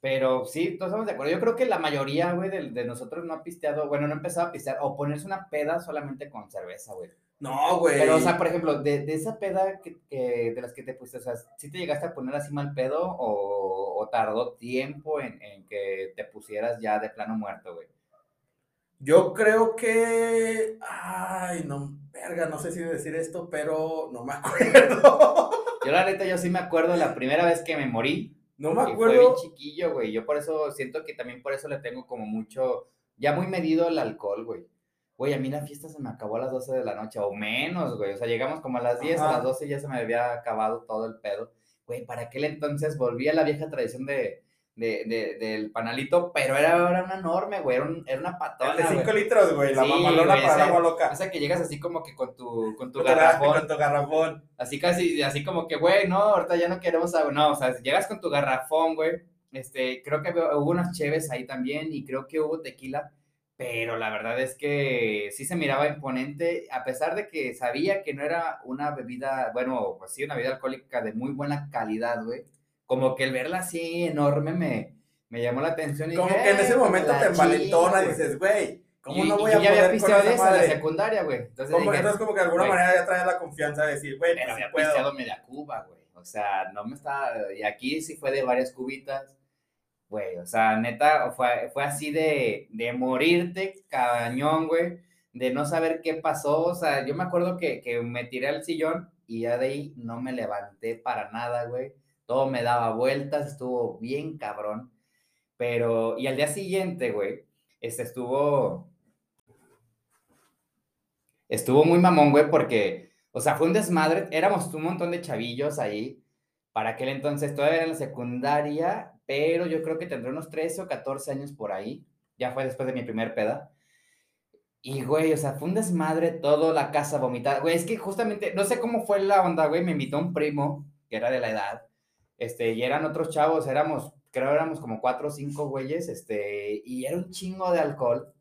Pero sí, todos estamos de acuerdo. Yo creo que la mayoría, güey, de, de, nosotros no ha pisteado, bueno, no ha empezado a pistear o ponerse una peda solamente con cerveza, güey.
No, güey.
Pero, o sea, por ejemplo, de, de esa peda que, que, de las que te pusiste, o sea, ¿sí te llegaste a poner así mal pedo o, o tardó tiempo en, en, que te pusieras ya de plano muerto, güey?
Yo creo que. Ay, no, verga, no sé si decir esto, pero no me acuerdo.
Yo, la neta, yo sí me acuerdo la primera vez que me morí.
No me acuerdo.
Fue bien chiquillo, güey. Yo por eso siento que también por eso le tengo como mucho. Ya muy medido el alcohol, güey. Güey, a mí la fiesta se me acabó a las 12 de la noche, o menos, güey. O sea, llegamos como a las 10, Ajá. a las 12 ya se me había acabado todo el pedo. Güey, para aquel entonces volví a la vieja tradición de, de, de, del panalito, pero era, era una enorme, güey, era, un, era una patona.
El de 5 litros, güey, la sí, mamalona güey, para ese, agua loca.
Esa que llegas así como que con tu, con tu
con
garrafón.
Con tu garrafón.
Así casi, así como que, güey, no, ahorita ya no queremos agua. No, o sea, llegas con tu garrafón, güey. Este, creo que hubo unas cheves ahí también y creo que hubo tequila pero la verdad es que sí se miraba imponente, a pesar de que sabía que no era una bebida, bueno, pues sí, una bebida alcohólica de muy buena calidad, güey. Como que el verla así enorme me, me llamó la atención. Y
como
dije,
que en ese
eh,
momento te envalentona y dices, güey, ¿cómo
y,
no voy
y
a
había
poder con esa madre?
secundaria, güey. Entonces,
Como,
dije,
entonces como que de alguna manera ya traes la confianza de decir, güey,
pero había
puedo.
pisteado media cuba, güey. O sea, no me estaba. Y aquí sí fue de varias cubitas. Güey, o sea, neta, fue, fue así de, de morirte cañón, güey, de no saber qué pasó. O sea, yo me acuerdo que, que me tiré al sillón y ya de ahí no me levanté para nada, güey. Todo me daba vueltas, estuvo bien cabrón. Pero, y al día siguiente, güey, este estuvo. Estuvo muy mamón, güey, porque, o sea, fue un desmadre. Éramos un montón de chavillos ahí. Para aquel entonces todavía era en la secundaria, pero yo creo que tendré unos 13 o 14 años por ahí. Ya fue después de mi primer peda. Y, güey, o sea, fue un desmadre todo, la casa vomitada. Güey, es que justamente, no sé cómo fue la onda, güey, me invitó un primo, que era de la edad, este, y eran otros chavos, éramos, creo éramos como cuatro o cinco güeyes, este, y era un chingo de alcohol.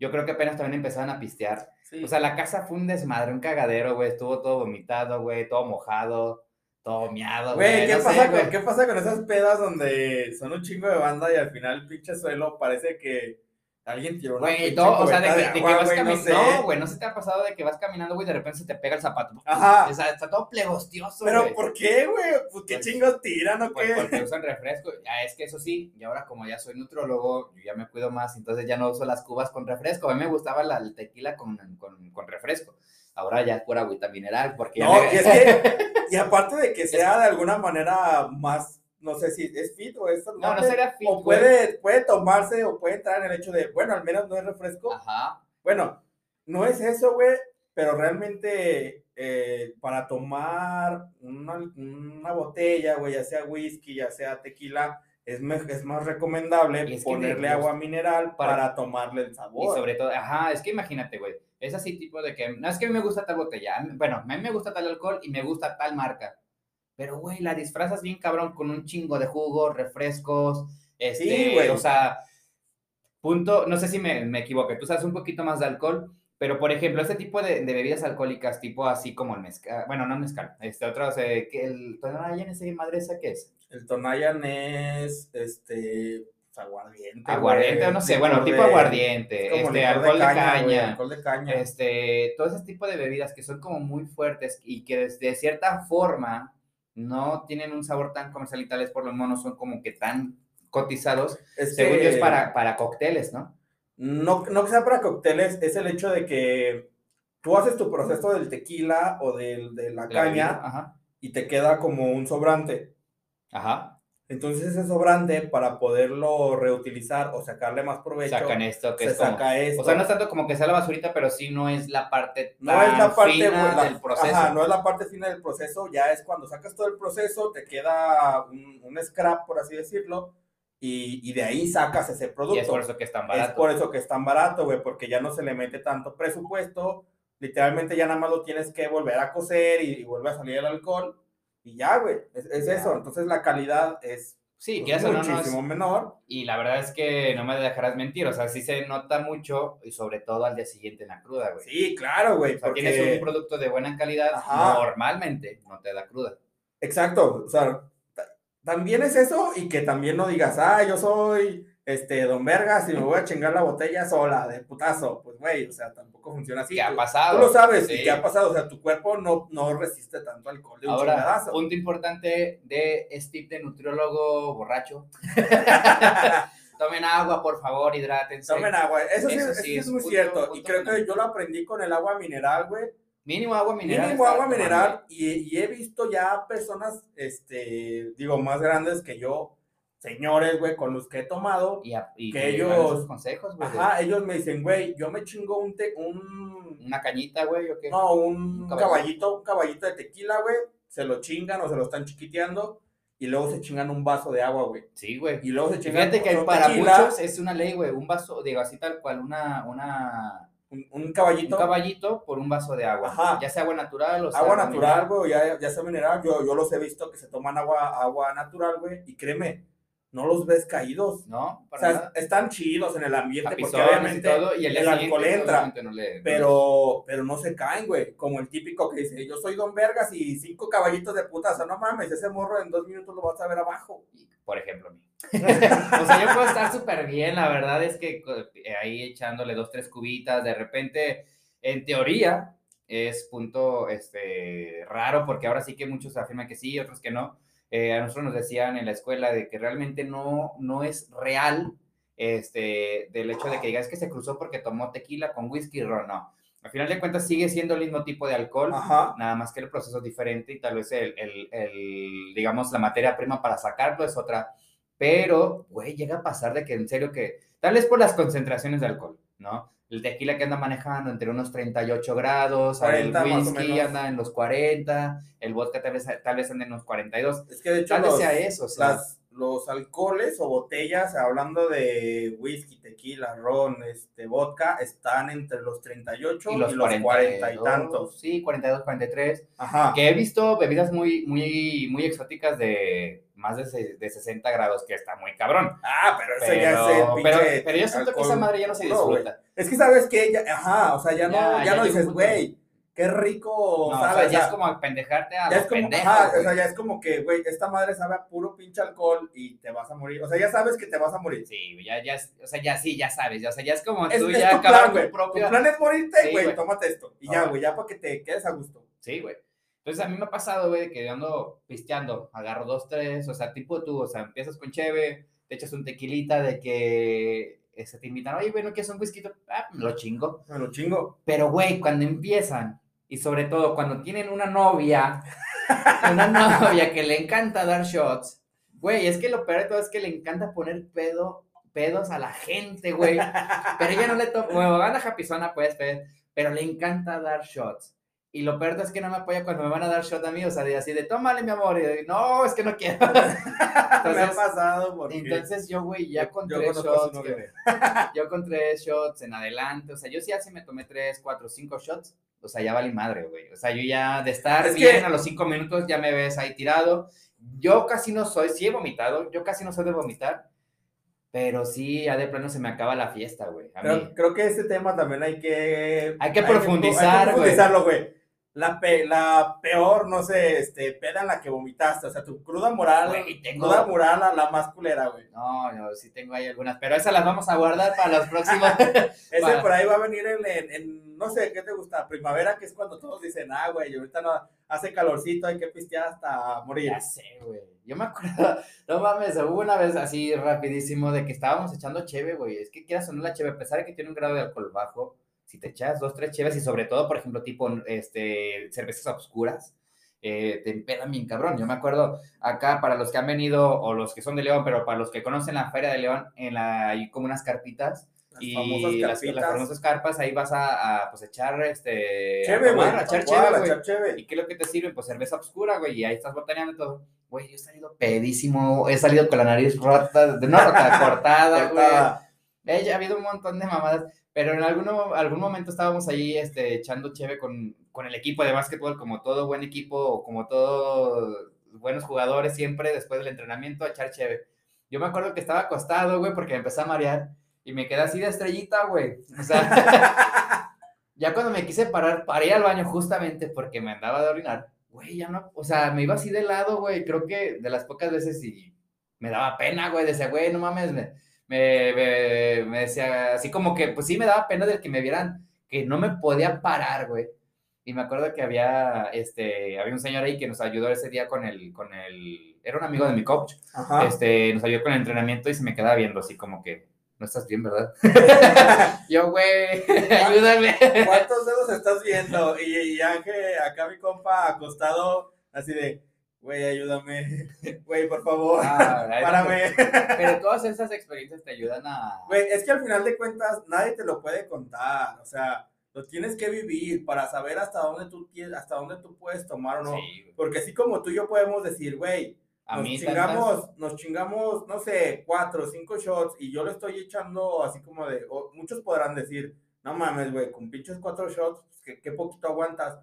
Yo creo que apenas también empezaban a pistear.
Sí.
O sea, la casa fue un desmadre, un cagadero, güey, estuvo todo vomitado, güey, todo mojado, todo miado, güey.
¿qué,
no
pasa
sé,
con,
güey.
¿qué pasa con esas pedas donde son un chingo de banda y al final el pinche suelo parece que alguien tiró una
Güey, todo, o sea, de, que- de que
agua,
vas
no
caminando.
sé.
No, güey, no se te ha pasado de que vas caminando, güey, de repente se te pega el zapato.
Ajá.
O sea, está todo plegostioso,
Pero. ¿por qué, güey? Pues qué chingos tiran o
Pues
qué.
porque usan refresco. Ah, es que eso sí, y ahora como ya soy nutrólogo, yo ya me cuido más, entonces ya no uso las cubas con refresco. A mí me gustaba la, el tequila con, con, con refresco. Ahora ya es pura agüita mineral, porque ya
No,
me-
y es que, y aparte de que sea de alguna manera más, no sé si es fit o es
No, no sería fit,
O puede, puede tomarse o puede entrar en el hecho de, bueno, al menos no es refresco.
Ajá.
Bueno, no es eso, güey, pero realmente eh, para tomar una, una botella, güey, ya sea whisky, ya sea tequila, es, es más recomendable
Y es
ponerle agua mineral
para-
para, tomarle el
Y
sabor.
sobre todo, ajá, es que imagínate, güey, es así tipo de que, no es que a mí me gusta tal botella, bueno, a mí me gusta tal alcohol y me gusta tal marca, pero, güey, la disfrazas bien cabrón con un chingo de jugos, refrescos, este,
Sí, güey.
o sea, punto, no sé si me, me equivoqué, tú sabes un poquito más de alcohol, pero, por ejemplo, este tipo de, de bebidas alcohólicas, tipo así como el mezcal, bueno, no mezcal, este, otros, eh, que el, ¿en ese madre esa qué es?
El Tonayan es, este, aguardiente.
Aguardiente,
güey,
o no sé, bueno, tipo
de-
aguardiente,
es
este, alcohol de
güey,
caña.
alcohol de caña.
este, todo ese tipo de bebidas que son como muy fuertes y que de, de cierta forma no tienen un sabor tan comercial y tales por los monos son como que tan cotizados,
Es
según
que-
yo es para, para cócteles, ¿no?
No, no que sea para cócteles, es el hecho de que tú haces tu proceso del tequila o del, de la
La
caña y te queda como un sobrante.
ajá,
Entonces ese sobrante para poderlo reutilizar o sacarle más provecho,
sacan esto que
se
es como,
saca esto.
o sea, no es tanto como que sea la basurita, pero sí no es la parte
No
tan
es la parte
fina
la-
del proceso.
ajá, no es la parte fina del proceso, ya es cuando sacas todo el proceso, te queda un, un scrap, por así decirlo, y, y de ahí sacas ese producto.
y es por eso que es tan
Es
barato.
por eso que es tan barato, güey, porque ya no se le mete tanto presupuesto. Literalmente ya nada más lo tienes que volver a cocer y, y vuelve a salir el alcohol. Y ya, güey, es, es eso. Entonces la calidad es
Sí,
pues,
que eso no, no es-
muchísimo menor.
Y la verdad es que no me dejarás mentir, o sea, sí se nota mucho y sobre todo al día siguiente en la cruda, güey.
Sí, claro, güey.
O sea,
porque-
tienes un producto de buena calidad,
Ajá.
normalmente no te da cruda.
Exacto. O sea, ta- también es eso y que también no digas, ah, yo soy este, don Vergas, y me voy a chingar la botella sola, de putazo. Pues, güey, o sea, tampoco funciona así.
¿Qué ha pasado?
Tú lo sabes, y qué ha pasado, o sea, tu cuerpo no, no resiste tanto alcohol de un
Ahora, punto importante de este de nutriólogo borracho. Tomen agua, por favor, hidrátense.
Tomen agua, eso sí, es, muy cierto. y creo que yo lo aprendí con el agua mineral, güey.
Mínimo agua mineral.
Mínimo agua mineral. Y, y, he visto ya personas, este, digo, más grandes que yo, señores, güey, con los que he tomado.
Y,
que, ellos.
consejos, güey.
Ajá, ellos me dicen, güey, yo me chingo un. un
Una cañita, güey, o qué.
No, un, caballito, un caballito de tequila, güey. Se lo chingan o se lo están chiquiteando. Y luego se chingan un vaso de agua, güey.
Sí, güey.
Y luego se chingan.
Fíjate que para muchos es una ley, güey. Un vaso, digo, así tal cual, una. una
un, caballito.
Un caballito por un vaso de agua.
Ajá.
Ya sea agua natural o sea
Agua natural, güey, ya, ya sea mineral. Yo, yo los he visto que se toman agua, agua natural, güey. Y créeme, no los ves caídos.
No,
o sea, están chidos en el ambiente porque obviamente y el, alcohol entra. pero, pero no se caen, güey. Como el típico que dice, yo soy Don Vergas y cinco caballitos de puta. O sea, no mames, ese morro en dos minutos lo vas a ver abajo.
Por ejemplo, o sea, yo puedo estar súper bien, la verdad es que eh, ahí echándole dos, tres cubitas, de repente, en teoría, es punto este, raro, porque ahora sí que muchos afirman que sí, otros que no eh, a nosotros nos decían en la escuela de que realmente no, no es real este, del hecho de que digas que se cruzó porque tomó tequila con whisky, ron, no. Al final de cuentas sigue siendo el mismo tipo de alcohol, nada más que el proceso es diferente y tal vez el, el, el, digamos, la materia prima para sacarlo es otra. Pero, güey, llega a pasar de que en serio que, tal vez por las concentraciones de alcohol, ¿no? El tequila que anda manejando entre unos 38 grados, el whisky anda en los 40, el vodka tal vez, tal vez anda en los 42.
Es que de hecho tal sea eso, o sea, los alcoholes o botellas, hablando de whisky, tequila, ron, este, vodka, están entre los 38 y los, 40 y tantos.
Sí, 42, 43. Ajá. Que he visto bebidas muy, muy, muy exóticas de más de, de 60 grados, que está muy cabrón.
Ah, pero eso ya es el
pinche Pero, yo siento que esa madre ya no se disfruta.
es que sabes que, ya, ajá, o sea, ya, no, ya, no dices, güey, qué rico,
no. O sea, ya es como pendejarte a
ya es como, ajá, o sea, ya es como que, güey, esta madre sabe a puro pinche alcohol y te vas a morir. O sea, ya sabes que te vas a morir.
Sí, ya, ya, o sea, ya sí, ya sabes, ya, o sea, ya es como tú ya acabas tu propio...
Tu plan es morirte, güey, tómate esto. Y ya, güey, ya para que te quedes a gusto.
Sí, güey. Entonces a mí me ha pasado, güey, que ando pisteando, agarro dos, tres, o sea, tipo tú, o sea, empiezas con cheve, te echas un tequilita de que se te invitan, oye, güey, ¿no quieres un whisky? Ah, lo chingo.
Me lo chingo.
Pero, güey, cuando empiezan, y sobre todo cuando tienen una novia, una novia que le encanta dar shots, güey, es que lo peor de todo es que le encanta poner pedo, pedos a la gente, güey. Pero ella no le toma, bueno, banda japizona, pues, pero le encanta dar shots. Y lo peor es que no me apoya cuando me van a dar shot a mí, o sea, de así de, tómale, mi amor, y no, es que no quiero.
entonces, me ha pasado porque...
Entonces yo, güey, ya con tres shots, yo con tres shots en adelante, o sea, yo sí así me tomé tres, cuatro, cinco shots, o sea, ya vale madre, güey. O sea, yo ya de estar bien a los cinco minutos ya me ves ahí tirado. Yo casi no soy, sí he vomitado, yo casi no soy de vomitar, pero sí, ya de plano se me acaba la fiesta, güey.
Creo, que este tema también hay que...
Hay que profundizar,
hay que profundizarlo, güey la, la peor, no sé, este, peda en la que vomitaste, o sea, tu cruda moral, tengo... cruda moral a la más culera, güey.
No, no, sí tengo ahí algunas, pero esas las vamos a guardar para los próximos.
Ese por ahí va a venir en, en, no sé, ¿qué te gusta? Primavera, que es cuando todos dicen, ah, güey, ahorita no, hace calorcito, hay que pistear hasta morir.
Ya sé, güey. Yo me acuerdo, no mames, hubo una vez así rapidísimo de que estábamos echando cheve, güey. Es que quieras o no la cheve, a pesar de que tiene un grado de alcohol bajo, si te echas dos, tres cheves y sobre todo, por ejemplo, tipo este, cervezas oscuras, eh, te empedan bien cabrón. Yo me acuerdo acá, para los que han venido, o los que son de León, pero para los que conocen la Feria de León, en la, hay como unas carpitas. Las y famosas las, famosas carpas, ahí vas a, pues echar este.
Cheve, güey. A, echar cheve,
¿Y qué es lo que te sirve? Pues cerveza oscura, güey, y ahí estás botaneando todo. Güey, yo he salido pedísimo, he salido con la nariz rota, no rota, cortada, güey. Ha habido un montón de mamadas. Pero en algún, algún momento estábamos ahí este, echando cheve con, con el equipo de básquetbol, como todo buen equipo, como todos buenos jugadores, siempre después del entrenamiento a echar cheve. Yo me acuerdo que estaba acostado, güey, porque me empecé a marear y me quedé así de estrellita, güey. O sea, ya cuando me quise parar, paré al baño justamente porque me andaba de orinar. Güey, ya no, o sea, me iba así de lado, güey. Creo que de las pocas veces y me daba pena, güey. Decía, güey, no mames, me, me, me, decía así como que, pues sí me daba pena de que me vieran que no me podía parar, güey. Y me acuerdo que había, este, había un señor ahí que nos ayudó ese día con el, con el, era un amigo de mi coach, este, nos ayudó con el entrenamiento y se me quedaba viendo así como que, no estás bien, ¿verdad? Yo, güey, ayúdame.
¿Cuántos dedos estás viendo? Y, y Ángel, acá mi compa acostado, así de, güey, ayúdame, güey, por favor, ah, párame.
Pero todas esas experiencias te ayudan a...
Güey, es que al final de cuentas nadie te lo puede contar, o sea lo tienes que vivir para saber hasta dónde tú, hasta dónde tú puedes tomar o no. Porque así como tú y yo podemos decir, güey, nos chingamos, nos chingamos, no sé, cuatro o cinco shots y yo lo estoy echando así como de, muchos podrán decir, no mames, güey, con pinches cuatro shots, pues, ¿qué, poquito aguantas.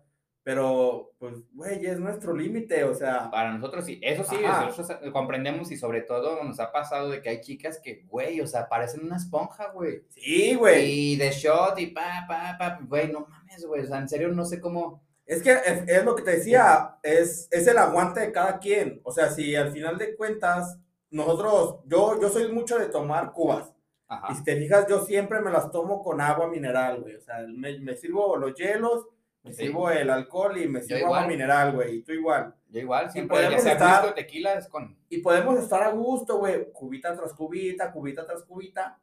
Pero, pues, güey, es nuestro límite, o sea.
Para nosotros sí, eso sí, nosotros comprendemos y sobre todo nos ha pasado de que hay chicas que, güey, o sea, parecen una esponja, güey.
Sí, güey.
Y de shot y pa, pa, pa, güey, no mames, güey, o sea, en serio no sé cómo.
Es que es, lo que te decía, es, es el aguante de cada quien. O sea, si al final de cuentas, nosotros, yo, yo soy mucho de tomar cubas. Ajá. Y si te fijas, yo siempre me las tomo con agua mineral, güey. O sea, me, me sirvo los hielos me sirvo el alcohol y me sirvo agua mineral, güey. Y tú igual.
Yo igual, siempre. podemos estar, tequila es con...
Y podemos estar a gusto, güey. Cubita tras cubita, cubita tras cubita.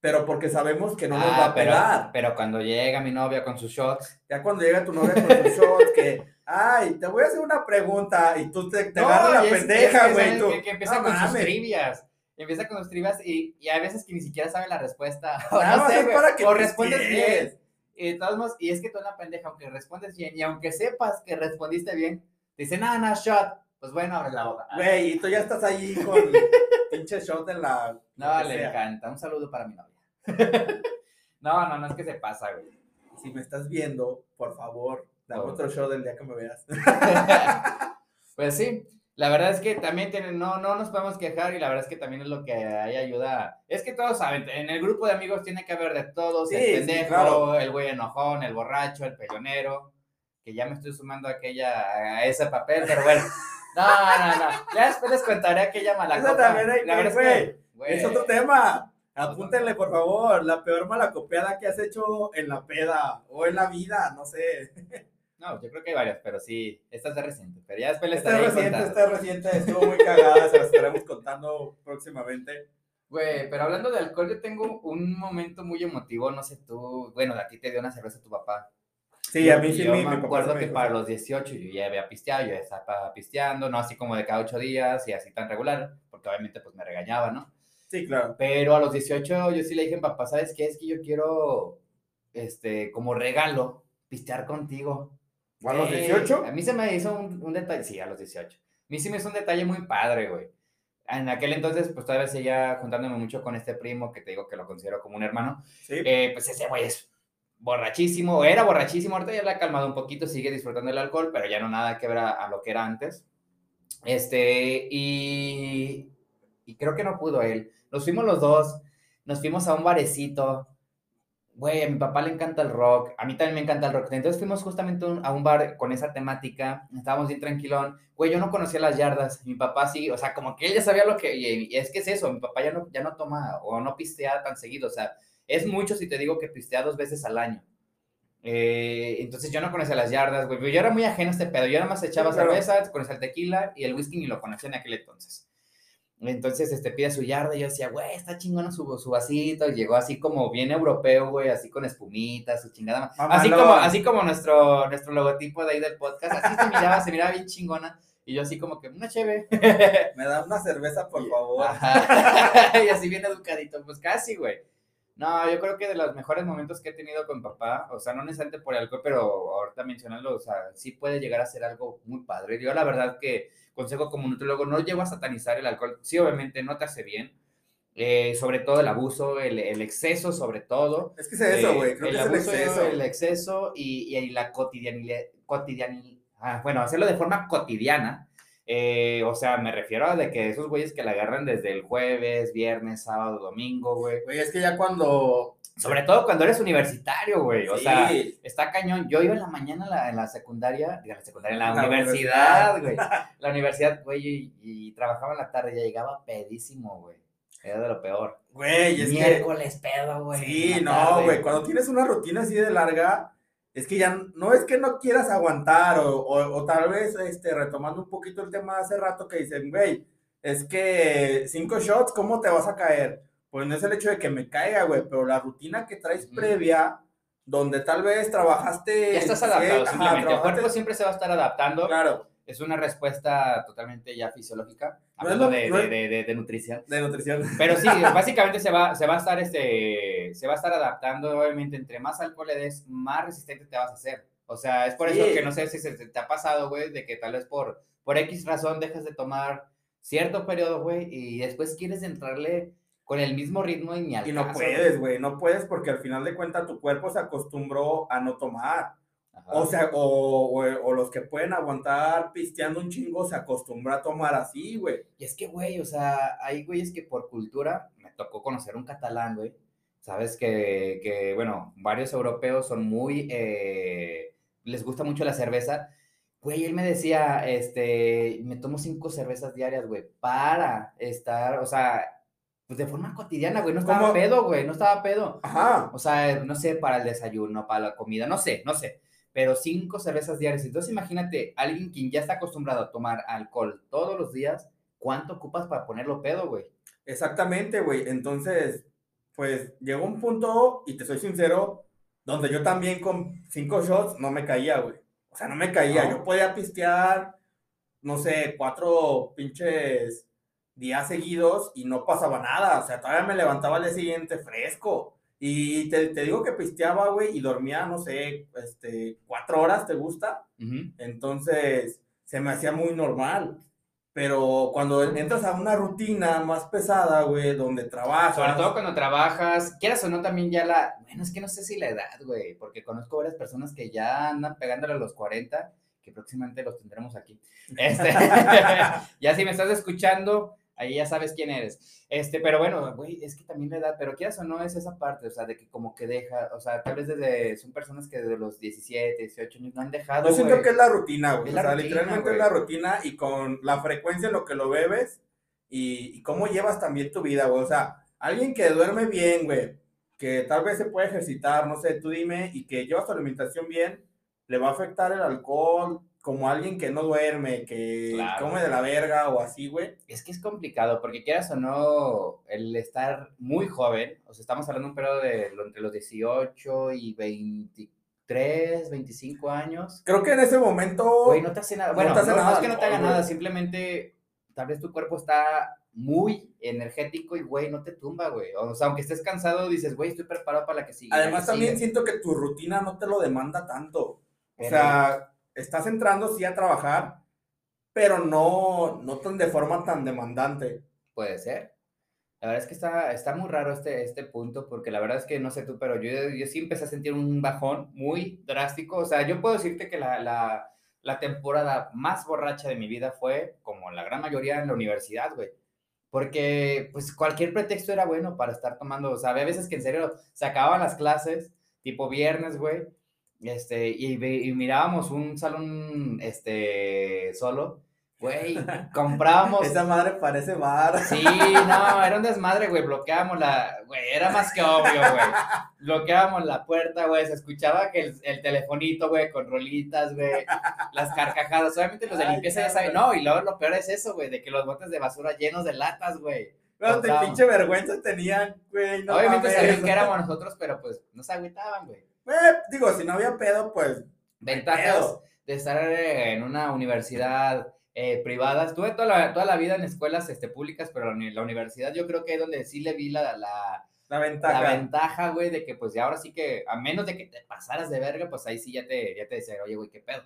Pero porque sabemos que no nos ah, va a pegar.
Pero cuando llega mi novia con sus shots.
Ya cuando llega tu novia con sus shots, que, ay, te voy a hacer una pregunta y tú te, te agarras la pendeja, güey.
Que, que, empieza con sus trivias. Empieza con sus trivias y, y hay veces que ni siquiera sabe la respuesta. O no sé, para que o respondes bien. Y, todos y es que tú la pendeja, aunque respondes bien y aunque sepas que respondiste bien, te dice, nada, nada, shot. Pues bueno, abre la boca.
Güey, y tú ya estás ahí con pinche shot en la.
No, le encanta. Un saludo para mi novia. no, no, no es que se pasa, güey.
Si me estás viendo, por favor, dame otro shot el día que me veas.
pues sí, la verdad es que también tienen, no, no nos podemos quejar y la verdad es que también es lo que hay ayuda. Es que todos saben, en el grupo de amigos tiene que haber de todos, el pendejo, el güey enojón, el borracho, el pellonero, que ya me estoy sumando a aquella, a ese papel, pero bueno. No, no, no. Ya después les contaré aquella mala Eso
también hay, la es, es otro tema. Apúntenle, por favor, la peor malacopeada que has hecho en la peda o en la vida, no sé.
No, yo creo que hay varias, pero sí, esta es de reciente. Pero ya después
les Esta es reciente, esta es reciente, estuvo muy cagada, se las estaremos contando próximamente.
Güey, pero hablando de alcohol, yo tengo un momento muy emotivo, no sé tú, bueno, a ti te dio una cerveza tu papá.
Sí, a mí sí,
yo me acuerdo que para los 18 yo ya había pisteado, yo ya estaba pisteando, no así como de cada ocho días y así tan regular, porque obviamente pues me regañaba, ¿no?
Sí, claro.
Pero a los 18 yo sí le dije, papá, ¿sabes qué? Es que yo quiero, este, como regalo, pistear contigo.
¿A los 18?
A mí se me hizo un, detalle, sí, a los 18. A mí sí me hizo un detalle muy padre, güey. En aquel entonces, pues todavía seguía juntándome mucho con este primo, que te digo que lo considero como un hermano. Sí. Eh, pues ese güey es borrachísimo, era borrachísimo, ahorita ya le ha calmado un poquito, sigue disfrutando del alcohol, pero ya no nada que ver a, lo que era antes. Este, y, y creo que no pudo él. Nos fuimos los dos, nos fuimos a un barecito, güey, a mi papá le encanta el rock, a mí también me encanta el rock. Entonces fuimos justamente a un bar con esa temática, estábamos bien tranquilón. Güey, yo no conocía las yardas, mi papá sí, o sea, como que él ya sabía lo que, y, es que es eso, mi papá ya no, ya no toma o no pistea tan seguido, o sea, es mucho si te digo que pistea dos veces al año. Eh, entonces yo no conocía las yardas, güey, yo era muy ajeno a este pedo, yo nada más echaba cerveza, conocía el tequila y el whisky ni lo conocía en aquel entonces. Entonces, este, pide su yarda y yo decía, güey, está chingón su, su vasito. Y llegó así como bien europeo, güey, así con espumitas, su chingada. Así como, así como nuestro, nuestro logotipo de ahí del podcast. Así se miraba, se miraba bien chingona. Y yo así como que, una cheve.
Me da una cerveza, por favor.
y así bien educadito, pues casi, güey. No, yo creo que de los mejores momentos que he tenido con papá, o sea, no necesariamente por alcohol, pero ahorita mencionando, o sea, sí puede llegar a ser algo muy padre. Yo la verdad que consejo como nutrólogo, no llego a satanizar el alcohol, sí obviamente no te hace bien, eh, sobre todo el abuso, el, el, exceso sobre todo.
Es que es eso, güey,
el
es el exceso.
El exceso y, y la cotidianidad, cotidianidad ah, bueno, hacerlo de forma cotidiana eh, o sea, me refiero a de que esos güeyes que la agarran desde el jueves, viernes, sábado, domingo, güey.
Güey, es que ya cuando...
Sobre todo cuando eres universitario, güey. O sea, está cañón. Yo iba en la mañana en la, en la secundaria, diga, la secundaria, en la, universidad, güey. La universidad, güey, y, trabajaba en la tarde, ya llegaba pedísimo, güey. Era de lo peor.
Güey, es
Miércoles pedo, güey.
Sí, no, güey. Cuando tienes una rutina así de larga, es que ya no es que no quieras aguantar o, o, tal vez este, retomando un poquito el tema de hace rato que dicen, güey, es que cinco shots, ¿cómo te vas a caer? Pues no es el hecho de que me caiga, güey, pero la rutina que traes previa, donde tal vez trabajaste...
Ya estás adaptado, simplemente. el cuerpo siempre se va a estar adaptando.
Claro
es una respuesta totalmente ya fisiológica, hablando de, de, de, nutrición.
De nutrición.
Pero sí, básicamente se va, se va a estar este, se va a estar adaptando, obviamente, entre más alcohol le des, más resistente te vas a hacer. O sea, es por eso que no sé si se te ha pasado, güey, de que tal vez por, por X razón dejas de tomar cierto periodo, güey, y después quieres entrarle con el mismo ritmo y ni
Y no puedes, güey, no puedes porque al final de cuentas tu cuerpo se acostumbró a no tomar. O sea, o, o, los que pueden aguantar pisteando un chingo se acostumbra a tomar así, güey.
Y es que, güey, o sea, hay güeyes que por cultura, me tocó conocer un catalán, güey. Sabes que, que bueno, varios europeos son muy, eh, les gusta mucho la cerveza. Güey, él me decía, este, me tomo cinco cervezas diarias, güey, para estar, o sea, pues de forma cotidiana, güey, no estaba pedo, güey, no estaba pedo.
Ajá.
O sea, no sé, para el desayuno, para la comida, no sé, no sé pero cinco cervezas diarias. Entonces imagínate, alguien quien ya está acostumbrado a tomar alcohol todos los días, ¿cuánto ocupas para ponerlo pedo, güey?
Exactamente, güey. Entonces, pues llegó un punto, y te soy sincero, donde yo también con cinco shots no me caía, güey. O sea, no me caía. Yo podía pistear, no sé, cuatro pinches días seguidos y no pasaba nada. O sea, todavía me levantaba al día siguiente fresco. Y te, te digo que pisteaba, güey, y dormía, no sé, este, cuatro horas, ¿te gusta? Entonces, se me hacía muy normal. Pero cuando entras a una rutina más pesada, güey, donde trabajas.
Sobre todo cuando trabajas, quieras o no, también ya la. Bueno, es que no sé si la edad, güey, porque conozco varias personas que ya andan pegándole a los 40, que próximamente los tendremos aquí. Este, ya si me estás escuchando, ahí ya sabes quién eres. Este, pero bueno, güey, es que también la edad, pero quieras o no, es esa parte, o sea, de que como que deja, o sea, tal vez desde, son personas que desde los 17, 18 años no han dejado.
Yo siento que es la rutina, güey. O sea, literalmente es la rutina y con la frecuencia en lo que lo bebes y, y cómo llevas también tu vida, güey. O sea, alguien que duerme bien, güey, que tal vez se puede ejercitar, no sé, tú dime, y que lleva su alimentación bien, le va a afectar el alcohol, como alguien que no duerme, que come de la verga o así, güey.
Es que es complicado, porque quieras o no, el estar muy joven, o sea, estamos hablando de un periodo de entre los 18 y 23, 25 años.
Creo que en ese momento...
Güey, no te hace nada. Bueno, no, es que no te haga nada, simplemente tal vez tu cuerpo está muy energético y, güey, no te tumba, güey. O sea, aunque estés cansado, dices, güey, estoy preparado para la que sigue.
Además, también siento que tu rutina no te lo demanda tanto. O sea estás entrando sí a trabajar, pero no, no tan de forma tan demandante.
Puede ser. La verdad es que está, está muy raro este, este punto, porque la verdad es que no sé tú, pero yo, yo sí empecé a sentir un bajón muy drástico. O sea, yo puedo decirte que la, la, la temporada más borracha de mi vida fue, como la gran mayoría, en la universidad, güey porque pues cualquier pretexto era bueno para estar tomando, o sea, había veces que en serio se acababan las clases, tipo viernes, güey, este, y, y, mirábamos un salón, este, solo, güey, comprábamos.
Esa madre parece bar.
Sí, no, era un desmadre, güey, bloqueábamos la, güey, era más que obvio, güey. Bloqueábamos la puerta, güey, se escuchaba que el, el telefonito, güey, con rolitas, güey, las carcajadas, obviamente los de limpieza ya saben, no, y luego lo peor es eso, güey, de que los botes de basura llenos de latas, güey.
No, de pinche vergüenza tenían, güey.
No Obviamente sabían que éramos nosotros, pero pues no se agüitaban, güey.
Eh, digo, si no había pedo, pues.
Ventajas de estar en una universidad eh, privada. Estuve toda la, toda la vida en escuelas este, públicas, pero la, la universidad yo creo que es donde sí le vi la, la,
la ventaja.
La ventaja, güey, de que pues ya ahora sí que, a menos de que te pasaras de verga, pues ahí sí ya te, ya te decía, oye, güey, qué pedo.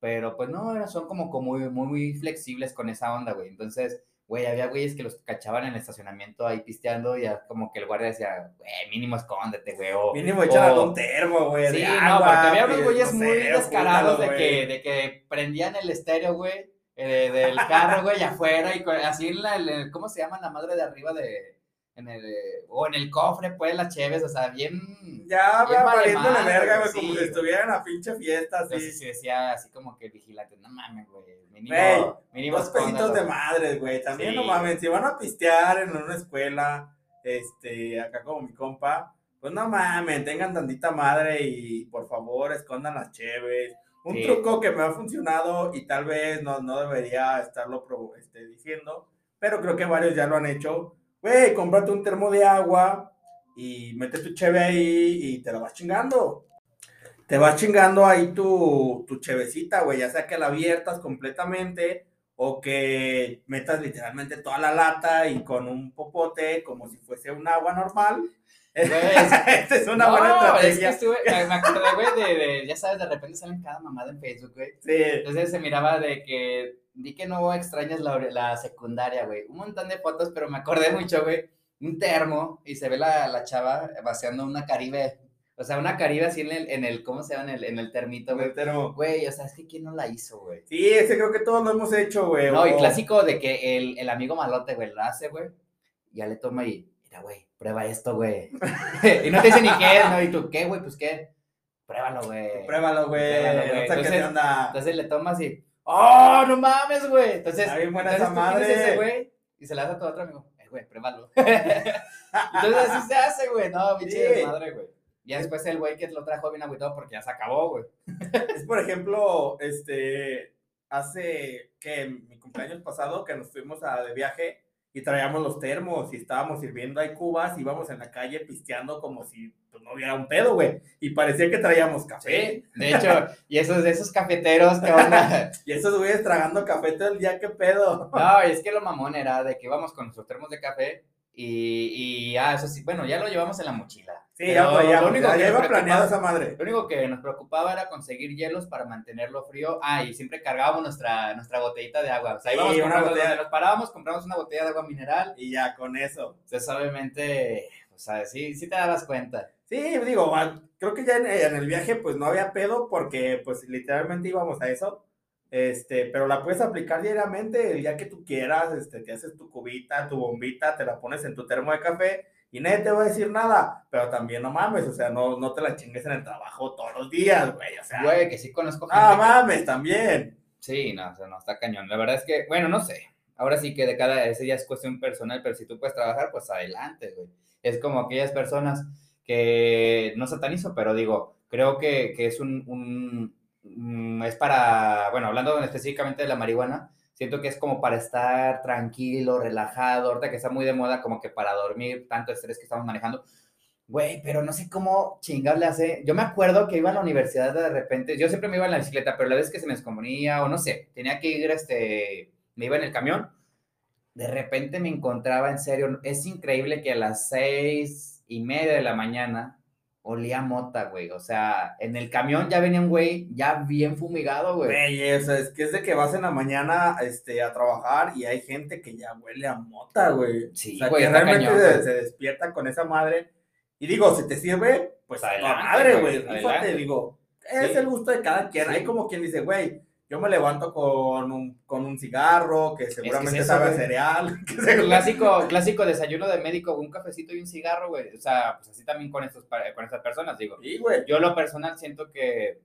Pero pues no, son como, como muy, muy, muy flexibles con esa onda, güey. Entonces, güey, había güeyes que los cachaban en el estacionamiento ahí pisteando y ya como que el guardia decía, güey, mínimo escóndete, güey. O,
mínimo echar un termo, güey.
Sí, no, porque había unos güeyes muy descarados de que, de que prendían el estéreo, güey, eh, del carro, güey, afuera y así en la, ¿cómo se llama la madre de arriba de, en el, o en el cofre, pues, las cheves, o sea, bien.
Ya, bien valiendo la verga, güey, como si estuvieran a pinche fiesta, así.
Entonces, se decía así como que vigilante, no mames, güey.
Mínimo, mínimo dos pesitos de madre, güey. También no mames, si van a pistear en una escuela, este, acá como mi compa, pues no mames, tengan tantita madre y por favor escondan las cheves. Un truco que me ha funcionado y tal vez no, no debería estarlo este, diciendo, pero creo que varios ya lo han hecho güey, cómprate un termo de agua y mete tu cheve ahí y te la vas chingando. Te vas chingando ahí tu, tu chevecita, güey, ya sea que la abiertas completamente o que metas literalmente toda la lata y con un popote como si fuese un agua normal.
Esta es una buena estrategia. Es que estuve, me acordé, güey, de, ya sabes, de repente salen cada mamada en Facebook, güey. Sí. Entonces se miraba de que di que no extrañas la, la secundaria, güey. Un montón de fotos, pero me acordé mucho, güey. Un termo y se ve la, la chava vaciando una caribe. O sea, una caribe así en el, en el ¿cómo se llama? En el, en el termito, güey. Güey, o sea, es que ¿quién no la hizo, güey?
Sí, ese creo que todos lo hemos hecho, güey.
No, y clásico de que el, el amigo malote, güey, lo hace, güey. Ya le toma y, mira, güey, prueba esto, güey. y no te dice ni qué ¿no? Y tú, ¿qué, güey? Pues qué. Pruébalo, güey.
Pruébalo, güey.
Entonces, entonces le tomas y ¡Oh, no mames, güey! Entonces,
Está bien buena esa madre.
ese güey y se la hace a tu otro amigo. Eh, güey, pruébalo. Entonces así se hace, güey. No, pinche sí. madre, güey. Y después el güey que lo trajo bien agüitado porque ya se acabó, güey.
Es por ejemplo, este, hace que mi cumpleaños pasado que nos fuimos a, de viaje y traíamos los termos y estábamos sirviendo ahí cubas, y íbamos en la calle pisteando como si pues, no hubiera un pedo, güey. Y parecía que traíamos café.
de hecho, y esos, esos cafeteros, ¿qué onda?
y esos güeyes tragando café todo el día, ¿qué pedo?
no, es que lo mamón era de que íbamos con nuestros termos de café y, y ah, eso sí, bueno, ya lo llevamos en la mochila.
Sí, ya, ya, lo único ya, iba planeado esa madre.
Lo único que nos preocupaba era conseguir hielos para mantenerlo frío. Ah, y siempre cargábamos nuestra, nuestra botellita de agua. O sea, íbamos una botella. nos parábamos, compramos una botella de agua mineral.
Y ya, con eso.
Entonces, obviamente, o sea, sí, sí te dabas cuenta.
Sí, digo, creo que ya en, en el viaje, pues no había pedo porque, pues, literalmente íbamos a eso. Este, pero la puedes aplicar diariamente el día que tú quieras, este, te haces tu cubita, tu bombita, te la pones en tu termo de café y nadie te va a decir nada, pero también no mames, o sea, no, no te la chingues en el trabajo todos los días, güey, o sea.
Güey, que sí conozco
gente. Ah, mames, también.
Sí, no, o sea, no, está cañón. La verdad es que, bueno, no sé. Ahora sí que de cada, ese ya es cuestión personal, pero si tú puedes trabajar, pues adelante, güey. Es como aquellas personas que no satanizo, pero digo, creo que, que es un, un Mm, es para, bueno, hablando específicamente de la marihuana, siento que es como para estar tranquilo, relajado, ahorita que está muy de moda, como que para dormir, tanto estrés que estamos manejando. Güey, pero no sé cómo chingar le hace. Yo me acuerdo que iba a la universidad de repente, yo siempre me iba en la bicicleta, pero la vez que se me descomponía o no sé, tenía que ir, este, me iba en el camión, de repente me encontraba en serio, es increíble que a las seis y media de la mañana olía mota, güey. O sea, en el camión ya venía un güey ya bien fumigado, güey.
Güey, o sea, es que es de que vas en la mañana este, a trabajar y hay gente que ya huele a mota, güey. Sí, o sea, que realmente se, despierta con esa madre. Y digo, si te sirve, pues adelante, madre, güey. digo, es el gusto de cada quien. Hay como quien dice, güey, yo me levanto con un, con un cigarro que seguramente sabe a cereal.
clásico, clásico desayuno de médico, un cafecito y un cigarro, güey. O sea, pues así también con, estos, con estas personas, digo.
Sí, güey.
Yo lo personal siento que,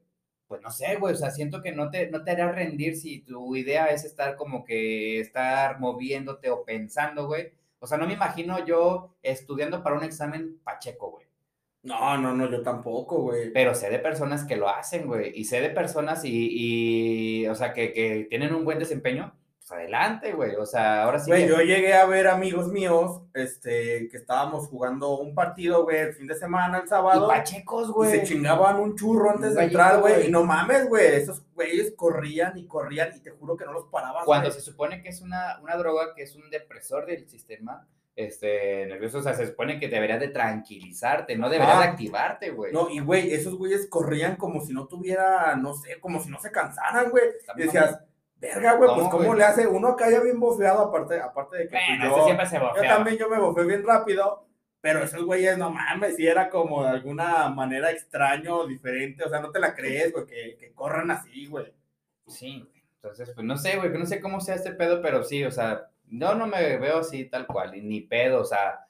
pues no sé, güey, o sea, siento que no te, no te hará rendir si tu idea es estar como que estar moviéndote o pensando, güey. O sea, no me imagino yo estudiando para un examen pacheco, güey.
No, no, no, yo tampoco, güey.
Pero sé de personas que lo hacen, güey. Y sé de personas y, y o sea, que, que, tienen un buen desempeño. Pues adelante, güey. O sea, ahora sí.
Güey, yo llegué a ver amigos míos, este, que estábamos jugando un partido, güey, el fin de semana, el sábado.
Y pachecos, güey.
Y se chingaban un churro antes de entrar, güey. Y no mames, güey. Esos güeyes corrían y corrían y te juro que no los paraban.
Cuando se supone que es una, una droga que es un depresor del sistema este, nervioso, o sea, se supone que deberías de tranquilizarte, no deberías de activarte, güey.
No, y güey, esos güeyes corrían como si no tuviera, no sé, como si no se cansaran, güey. Y decías, verga, güey, pues ¿cómo le hace? Uno acá ya bien bofeado, aparte, aparte de que pues,
bueno, yo, siempre se
yo también yo me bofé bien rápido, pero esos güeyes, no mames, si era como de alguna manera extraño, diferente, o sea, no te la crees, güey, que, que corran así, güey.
Sí, entonces, pues no sé, güey, no sé cómo sea este pedo, pero sí, o sea, yo no me veo así tal cual, ni pedo, o sea,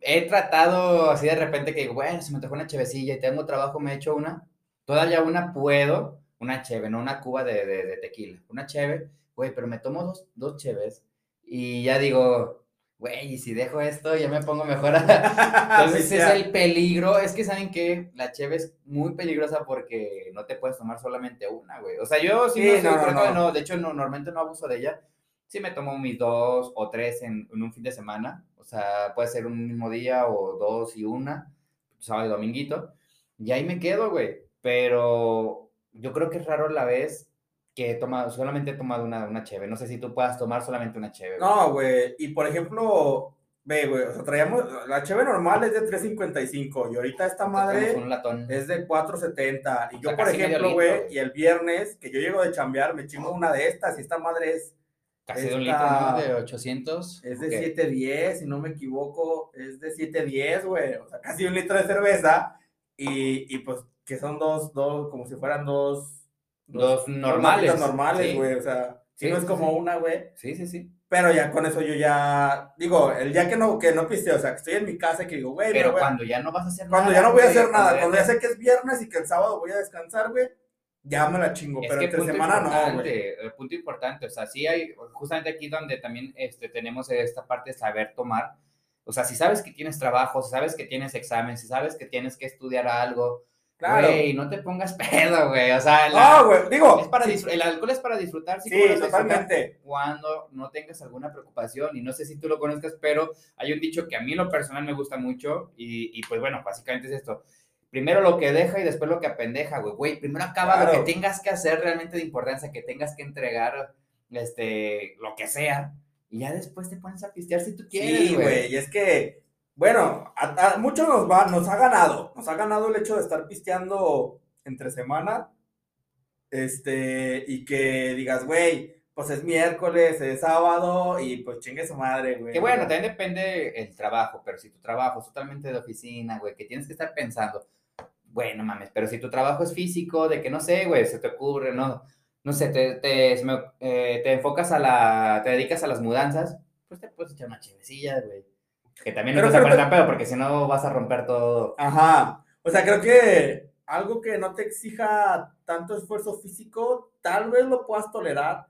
he tratado así de repente que digo, bueno, se me tocó una chevecilla y tengo trabajo, me he hecho una. Todavía una puedo, una cheve, no una cuba de, de, tequila. Una cheve, güey, pero me tomo dos, dos cheves y ya digo, güey, y si dejo esto, ya me pongo mejor. Entonces es el peligro. Es que saben que la cheve es muy peligrosa porque no te puedes tomar solamente una, güey. O sea, yo sí, no, no, no, de hecho, no, normalmente no abuso de ella. Sí me tomo mis dos o tres en, en, un fin de semana. O sea, puede ser un mismo día o dos y una, sábado y dominguito. Y ahí me quedo, güey. Pero yo creo que es raro la vez que he tomado, solamente he tomado una, una cheve. No sé si tú puedas tomar solamente una cheve.
No, güey. Y por ejemplo, ve, güey, o sea, traíamos, la cheve normal es de 3.55 y ahorita esta madre es de 4.70. Y yo, por ejemplo, güey, y el viernes que yo llego de chambear, me chingo una de estas y esta madre es...
Casi de un litro, ¿no? De 800.
Es de 7.10, si no me equivoco, es de 7.10, güey. O sea, casi un litro de cerveza. Y, y pues que son dos, dos, como si fueran dos
Dos normales.
normales, güey. O sea, si no es como una, güey.
Sí, sí, sí.
Pero ya con eso yo ya, digo, el día que no, que no pisteo, o sea, que estoy en mi casa y que digo, güey,
pero cuando ya no vas a hacer
nada. Cuando ya no voy a hacer nada, cuando ya sé que es viernes y que el sábado voy a descansar, güey, ya me la chingo, pero entre semana no, güey.
El punto importante, o sea, sí hay, justamente aquí donde también este, tenemos esta parte de saber tomar, o sea, si sabes que tienes trabajo, si sabes que tienes examen, si sabes que tienes que estudiar algo, Claro. Güey, no te pongas pedo, güey. O sea,
no, güey, digo.
Es para el alcohol es para disfrutar.
Sí, totalmente.
cuando no tengas alguna preocupación. Y no sé si tú lo conozcas, pero hay un dicho que a mí lo personal me gusta mucho. Y, y pues bueno, básicamente es esto. Primero lo que deja y después lo que apendeja, güey. Güey, primero acaba lo que tengas que hacer realmente de importancia, que tengas que entregar este, lo que sea. Y ya después te pones a pistear si tú quieres.
Sí, güey. Y es que bueno, a, muchos nos va, nos ha ganado, nos ha ganado el hecho de estar pisteando entre semana, este, y que digas, güey, pues es miércoles, es sábado, y pues chingue su madre, güey.
Que bueno, también depende el trabajo, pero si tu trabajo es totalmente de oficina, güey, que tienes que estar pensando, bueno, mames, pero si tu trabajo es físico, de que no sé, güey, se te ocurre, no, no sé, te, te, eh, te enfocas a la, te dedicas a las mudanzas, pues te puedes echar una chivecilla, güey. Que también no te poner pedo, porque si no vas a romper todo.
Ajá. O sea, creo que algo que no te exija tanto esfuerzo físico, tal vez lo puedas tolerar,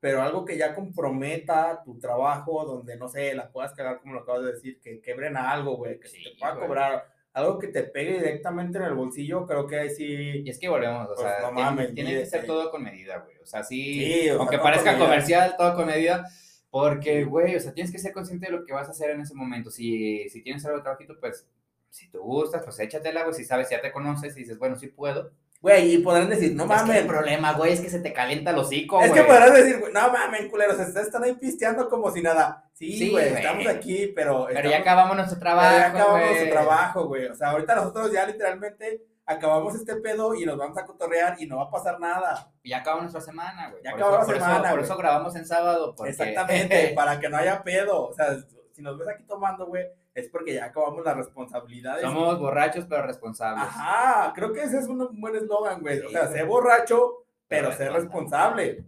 pero algo que ya comprometa tu trabajo, donde no sé, la puedas cagar como lo acabas de decir, que quebren algo, güey, que te pueda cobrar algo que te pegue directamente en el bolsillo, creo que ahí sí.
Y es que volvemos, o pues, sea, tiene, que ser todo con medida, güey. O sea, sí, aunque parezca comercial, todo con medida porque, güey, o sea, tienes que ser consciente de lo que vas a hacer en ese momento. Si, si tienes algo de trabajito, pues, si te gusta, pues échatela, güey. Si sabes, ya te conoces y dices, bueno, sí puedo.
Güey, y podrán decir, no mames.
el problema, güey, es que se te calienta el hocico, güey.
Es que podrán decir, güey, no mames, culeros, están ahí pisteando como si nada. Sí, güey, estamos aquí, pero.
Pero ya acabamos nuestro trabajo. Ya
acabamos nuestro trabajo, güey. O sea, ahorita nosotros ya literalmente acabamos este pedo y nos vamos a cotorrear y no va a pasar nada.
Ya acabó nuestra semana, güey.
Ya acabó la semana.
por eso grabamos en sábado.
Exactamente, para que no haya pedo. O sea, si nos ves aquí tomando, güey, es porque ya acabamos las responsabilidades.
Somos borrachos, pero responsables.
Ajá, creo que ese es un buen eslogan, güey. o sea, sé borracho, pero, sé responsable.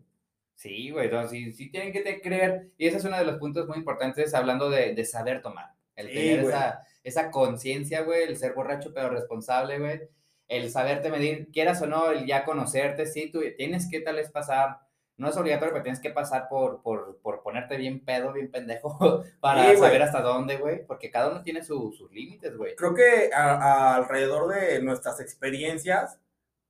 Sí, güey, entonces sí, tienen que te creer. Y ese es uno de los puntos muy importantes hablando de, de saber tomar. El tener esa, esa conciencia, güey, el ser borracho, pero responsable, güey el saberte medir, quieras o no, el ya conocerte, sí, tú tienes que tal vez pasar, no es obligatorio, pero tienes que pasar por, por, por ponerte bien pedo, bien pendejo, para saber hasta dónde, güey, porque cada uno tiene sus límites, güey.
Creo que alrededor de nuestras experiencias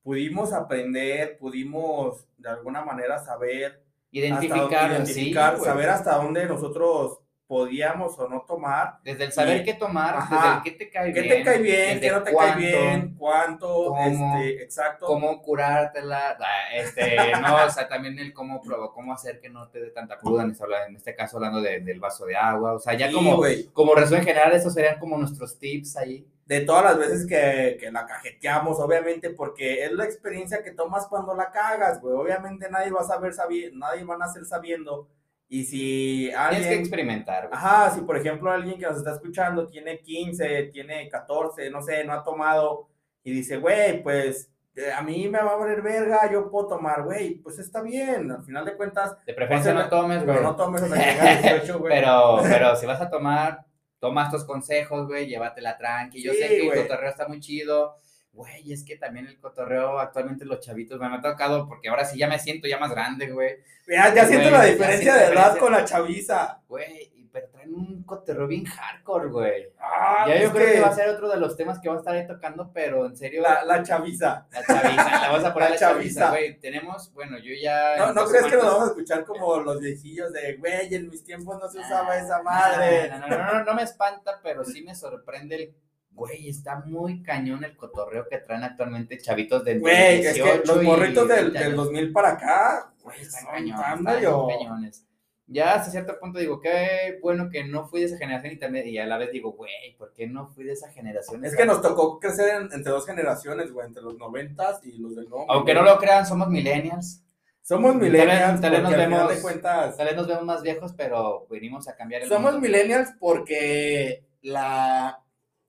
pudimos aprender, pudimos de alguna manera saber
identificar,
identificar saber hasta dónde nosotros podíamos o no tomar.
Desde el saber qué tomar, desde el qué te cae
bien. ¿Qué te cae bien? ¿Qué no te cae bien? ¿Cuánto? Cómo, este, exacto.
Cómo curártela. Este, no, o sea, también el cómo, cómo hacer que no te dé tanta cruda, en este caso hablando del vaso de agua. O sea, ya como, como resumen general, esos serían como nuestros tips ahí.
De todas las veces que, que la cajeteamos, obviamente, porque es la experiencia que tomas cuando la cagas, güey. Obviamente nadie va a saber, nadie van a ser sabiendo y si alguien...
Tienes que experimentar.
Ajá, si por ejemplo alguien que nos está escuchando tiene 15, tiene 14, no sé, no ha tomado y dice, güey, pues eh, a mí me va a valer verga, yo puedo tomar, güey, pues está bien, al final de cuentas...
De preferencia no tomes,
güey. no tomes hasta llegar 18, güey.
pero, pero si vas a tomar, toma estos consejos, güey, llévatela tranqui. Yo sé que el cotorreo está muy chido. Güey, es que también el cotorreo actualmente los chavitos me ha tocado porque ahora sí ya me siento ya más grande, güey.
Ya, ya siento la diferencia de edad con la chaviza.
Güey, pero traen un cotorreo bien hardcore, güey. Ah, ya yo creo que... va a ser otro de los temas que va a estar ahí tocando, pero en serio.
La, la chaviza.
La chaviza, la vamos a poner la, chaviza, güey. Tenemos, bueno, yo ya.
No, no crees que nos vamos a escuchar como los viejillos de, güey, en mis tiempos no se usaba esa madre.
No no, no, no, no, me espanta, pero sí me sorprende el güey, está muy cañón el cotorreo que traen actualmente chavitos de
Güey, es que los morritos del, del 2000 para acá,
güey, están, cañones, están cañones ya hasta cierto punto digo, qué bueno que no fui de esa generación y también, y a la vez digo, güey, ¿por qué no fui de esa generación?
Es que nos tocó crecer entre dos generaciones, güey, entre los noventas y los del no.
Aunque no lo crean, somos millennials.
Somos millennials.
Tal vez, nos vemos, cuentas, tal vez nos vemos más viejos, pero venimos a cambiar el
Somos millennials porque la,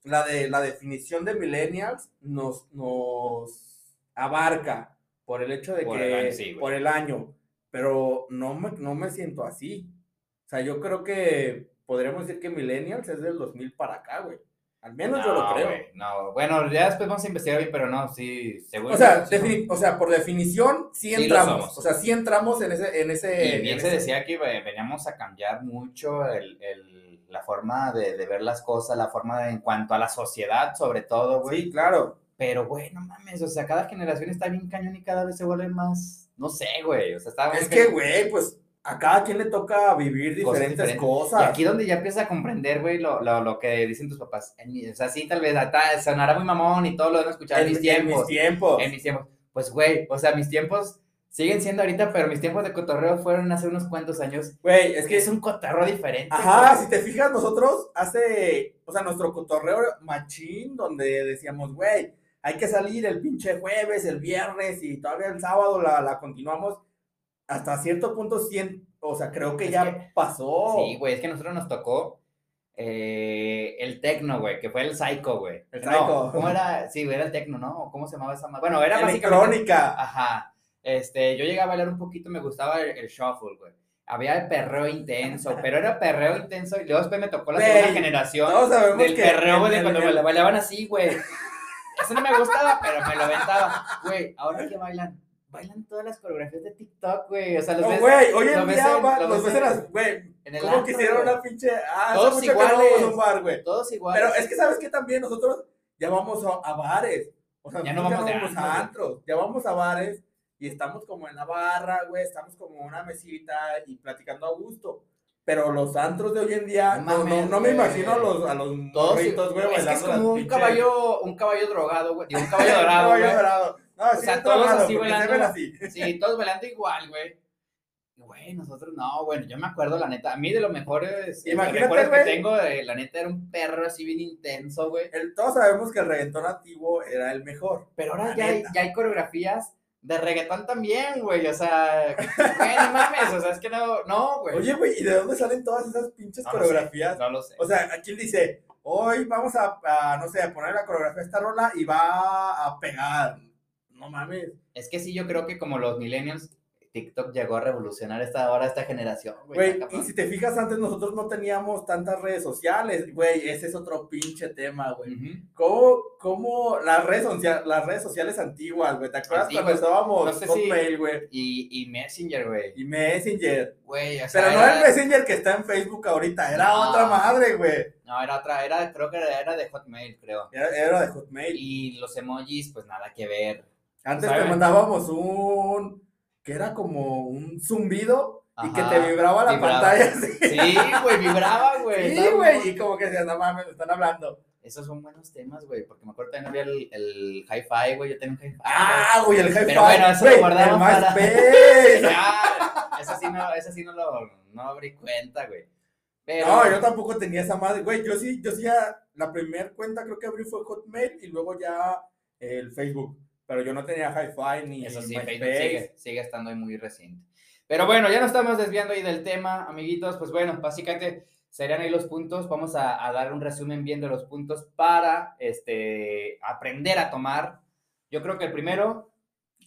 la, de, la definición de millennials nos, nos abarca por el hecho de que, por el año pero no me, no me siento así. O sea, yo creo que podríamos decir que Millennials es del 2000 para acá, güey. Al menos yo lo creo.
no, bueno, ya después vamos a investigar bien, pero no, sí,
seguro. O sea, o sea por definición, sí entramos. o sea, sí entramos en ese. En ese
y bien se decía que veníamos a cambiar mucho el, el, la forma de, de, ver las cosas, la forma de, en cuanto a la sociedad, sobre todo, güey.
Sí, claro.
Pero, güey, no mames, o sea, cada generación está bien cañón y cada vez se vuelve más no sé, güey. O sea, está
Es que, güey, pues a cada quien le toca vivir diferentes cosas.
Y aquí donde ya empieza a comprender, güey, lo, lo, lo, que dicen tus papás. o sea, sí, tal vez sonará muy mamón y todo lo han escuchado en, mis tiempos.
En mis tiempos.
En mis tiempos. Pues, güey, o sea, mis tiempos siguen siendo ahorita, pero mis tiempos de cotorreo fueron hace unos cuantos años.
Güey, es que
es un cotorreo diferente.
Ajá, si te fijas, nosotros hace, o sea, nuestro cotorreo machín, donde decíamos, güey, hay que salir el pinche jueves, el viernes y todavía el sábado la, la continuamos. Hasta cierto punto, o sea, creo que ya pasó.
Sí, güey, es que a nosotros nos tocó eh, el tecno, güey, que fue el psycho, güey.
El psycho.
¿Cómo era? Sí, era el tecno, ¿no? ¿Cómo se llamaba esa madre? Bueno, era
básicamente.
Ajá. Este, yo llegué a bailar un poquito, me gustaba el, shuffle, güey había el perreo intenso, pero era perreo intenso y luego después me tocó la segunda generación del perreo, güey, de cuando me bailaban así, güey. Eso no me gustaba, pero me lo aventaba. Güey, ahora que bailan, bailan todas las coreografías de TikTok, güey. O sea, los
no, güey, hoy en día los ves en las, güey. ¿Cómo quisieron una pinche. Ah, todos iguales. un bar, güey.
Todos iguales.
Pero es que, ¿sabes qué? También nosotros ya vamos a, bares. O sea,
ya no vamos, ya vamos
a antros. Ya vamos a bares y estamos como en la barra, güey. Estamos como en una mesita y platicando a gusto. Pero los antros de hoy en día, no, no, no, me imagino a los, a los morritos, güey,
Es que es como un caballo, un caballo drogado, güey. un caballo dorado,
un caballo dorado. No,
o sea, todos así bailando. Sí, todos bailando igual, güey. Güey, nosotros no, bueno, yo me acuerdo, la neta, a mí de los mejores recuerdos que tengo, la neta era un perro así bien intenso, güey.
todos sabemos que el reggaetón antiguo era el mejor.
Pero ahora ya hay, ya hay coreografías de reggaetón también, güey, o sea, güey, no mames, o sea, es que no, no, güey.
Oye, güey, ¿y de dónde salen todas esas pinches coreografías?
no lo sé.
O sea, aquí dice, hoy vamos a, no sé, a poner la coreografía de esta rola y va a pegar. No mames.
Es que sí, yo creo que como los millennials TikTok llegó a revolucionar esta ahora esta generación,
güey. y si te fijas, antes nosotros no teníamos tantas redes sociales, güey, ese es otro pinche tema, güey. ¿Cómo, ¿Cómo, las redes, las redes sociales antiguas, güey? ¿Te acuerdas cuando estábamos
no Hotmail, güey? Y, y Messenger, güey.
Y Messenger.
Güey,
o sea, Pero no el Messenger que está en Facebook ahorita, era otra madre, güey.
No, era otra, era, creo que era de Hotmail, creo.
Era, era de Hotmail.
Y los emojis, pues nada que ver.
Antes te mandábamos un que era como un zumbido y que te vibraba la pantalla.
Sí, güey, vibraba, güey.
Sí, güey, y como que decías, no mames, me están hablando.
Esos son buenos temas, güey, porque me acuerdo también había el, el hi-fi, güey, yo tenía un hi-fi.
Ah, güey, el hi-fi.
Pero bueno, eso lo guardamos para... eso sí no, eso sí no lo, no abrí cuenta, güey.
Pero... No, yo tampoco tenía esa madre, güey, yo sí, yo sí, ya, la primera cuenta creo que abrí fue Hotmail y luego ya el Facebook pero yo no tenía hi-fi ni
Eso sí, sigue, sigue estando muy reciente. Pero bueno, ya nos estamos desviando ahí del tema, amiguitos. Pues bueno, básicamente serían ahí los puntos. Vamos a, dar un resumen bien de los puntos para este, aprender a tomar. Yo creo que el primero,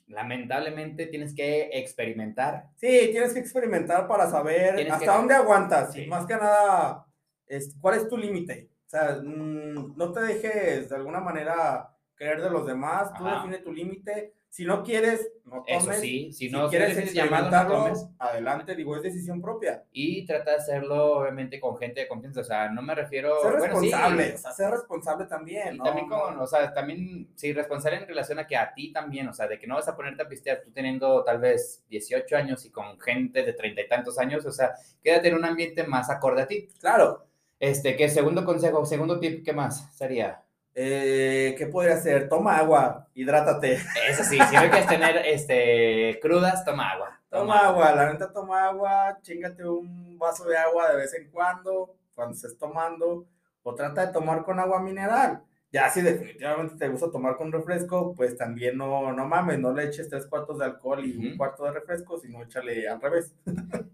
lamentablemente, tienes que experimentar.
Sí, tienes que experimentar para saber hasta dónde aguantas. Más que nada, es, ¿cuál es tu límite? O sea, mm, no te dejes de alguna manera creer de los demás, tú define tu límite. Si no quieres, no tomes. Eso
sí,
si
no
quieres experimentarlo, adelante, digo, es decisión propia.
Y trata de hacerlo, obviamente, con gente de confianza, o sea, no me refiero...
Ser responsable, o sea, ser responsable también,
y también con, o sea, también, sí, responsable en relación a que a ti también, o sea, de que no vas a ponerte a pistear tú teniendo tal vez 18 años y con gente de treinta y tantos años, o sea, quédate en un ambiente más acorde a ti.
Claro.
Este, ¿qué segundo consejo, segundo tip, qué más sería?
Eh, ¿Qué podría hacer? Toma agua, hidrátate.
Eso sí, si no quieres tener este, crudas, toma agua.
Toma, agua. la neta toma agua, chingate un vaso de agua de vez en cuando, cuando estés tomando, o trata de tomar con agua mineral. Ya si definitivamente te gusta tomar con refresco, pues también no, no mames, no le eches tres cuartos de alcohol y un cuarto de refresco, sino échale al revés.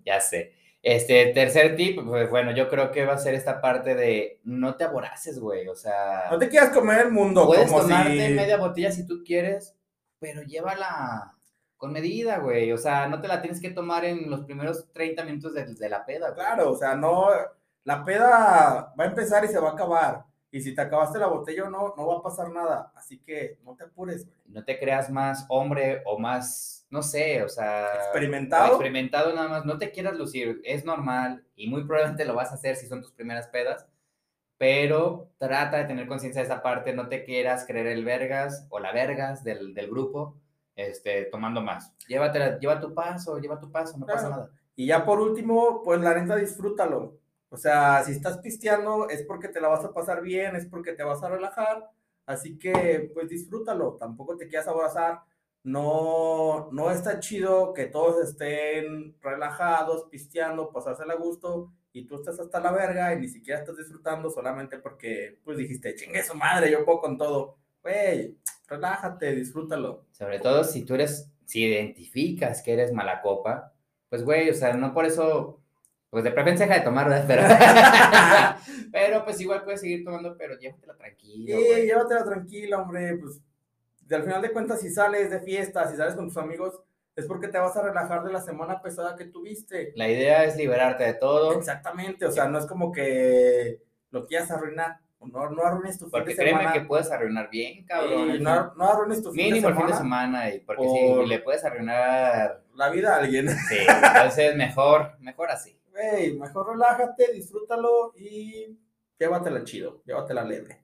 ya sé. Este tercer tip, pues bueno, yo creo que va a ser esta parte de no te aboraces, güey. O sea.
No te quieras comer el mundo.
Puedes tomarte media botella si tú quieres, pero llévala con medida, güey. O sea, no te la tienes que tomar en los primeros 30 minutos de, la peda.
Claro, o sea, no. La peda va a empezar y se va a acabar. Y si te acabaste la botella o no, no va a pasar nada. Así que no te apures, güey.
No te creas más hombre o más no sé, o sea...
Experimentado.
Experimentado nada más, no te quieras lucir, es normal y muy probablemente lo vas a hacer si son tus primeras pedas, pero trata de tener conciencia de esa parte, no te quieras creer el vergas o la vergas del, grupo, este, tomando más. Llévatela, lleva tu paso, lleva tu paso, no pasa nada.
Y ya por último, pues la neta disfrútalo. O sea, si estás pisteando es porque te la vas a pasar bien, es porque te vas a relajar, así que pues disfrútalo, tampoco te quieras abrazar no, no está chido que todos estén relajados, pisteando, pasársela a gusto y tú estás hasta la verga y ni siquiera estás disfrutando solamente porque pues dijiste, chingue su madre, yo puedo con todo. Güey, relájate, disfrútalo.
Sobre todo si tú eres, si identificas que eres mala copa, pues güey, o sea, no por eso, pues de preferencia deja de tomar, ¿verdad? Pero, pero pues igual puedes seguir tomando, pero llévatela tranquila.
Sí, llévatela tranquila, hombre, pues al final de cuentas, si sales de fiesta, si sales con tus amigos, es porque te vas a relajar de la semana pesada que tuviste.
La idea es liberarte de todo.
Exactamente, o sea, no es como que lo quieras arruinar. No, no arruines tu
fin de semana. Porque créeme que puedes arruinar bien, cabrón.
no, no, arruines tu
fin de semana. Mínimo el fin de semana, y porque si le puedes arruinar...
La vida a alguien.
Sí, entonces mejor, mejor así.
Hey, mejor relájate, disfrútalo y llévatela chido, llévatela leve.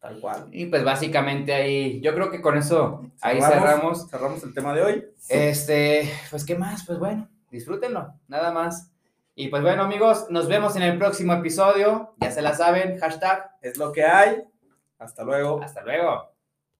Tal cual.
Y pues básicamente ahí, yo creo que con eso ahí cerramos.
Cerramos el tema de hoy.
Este, pues qué más, pues bueno, disfrútenlo, nada más. Y pues bueno amigos, nos vemos en el próximo episodio. Ya se la saben, hashtag.
Es lo que hay. Hasta luego.
Hasta luego.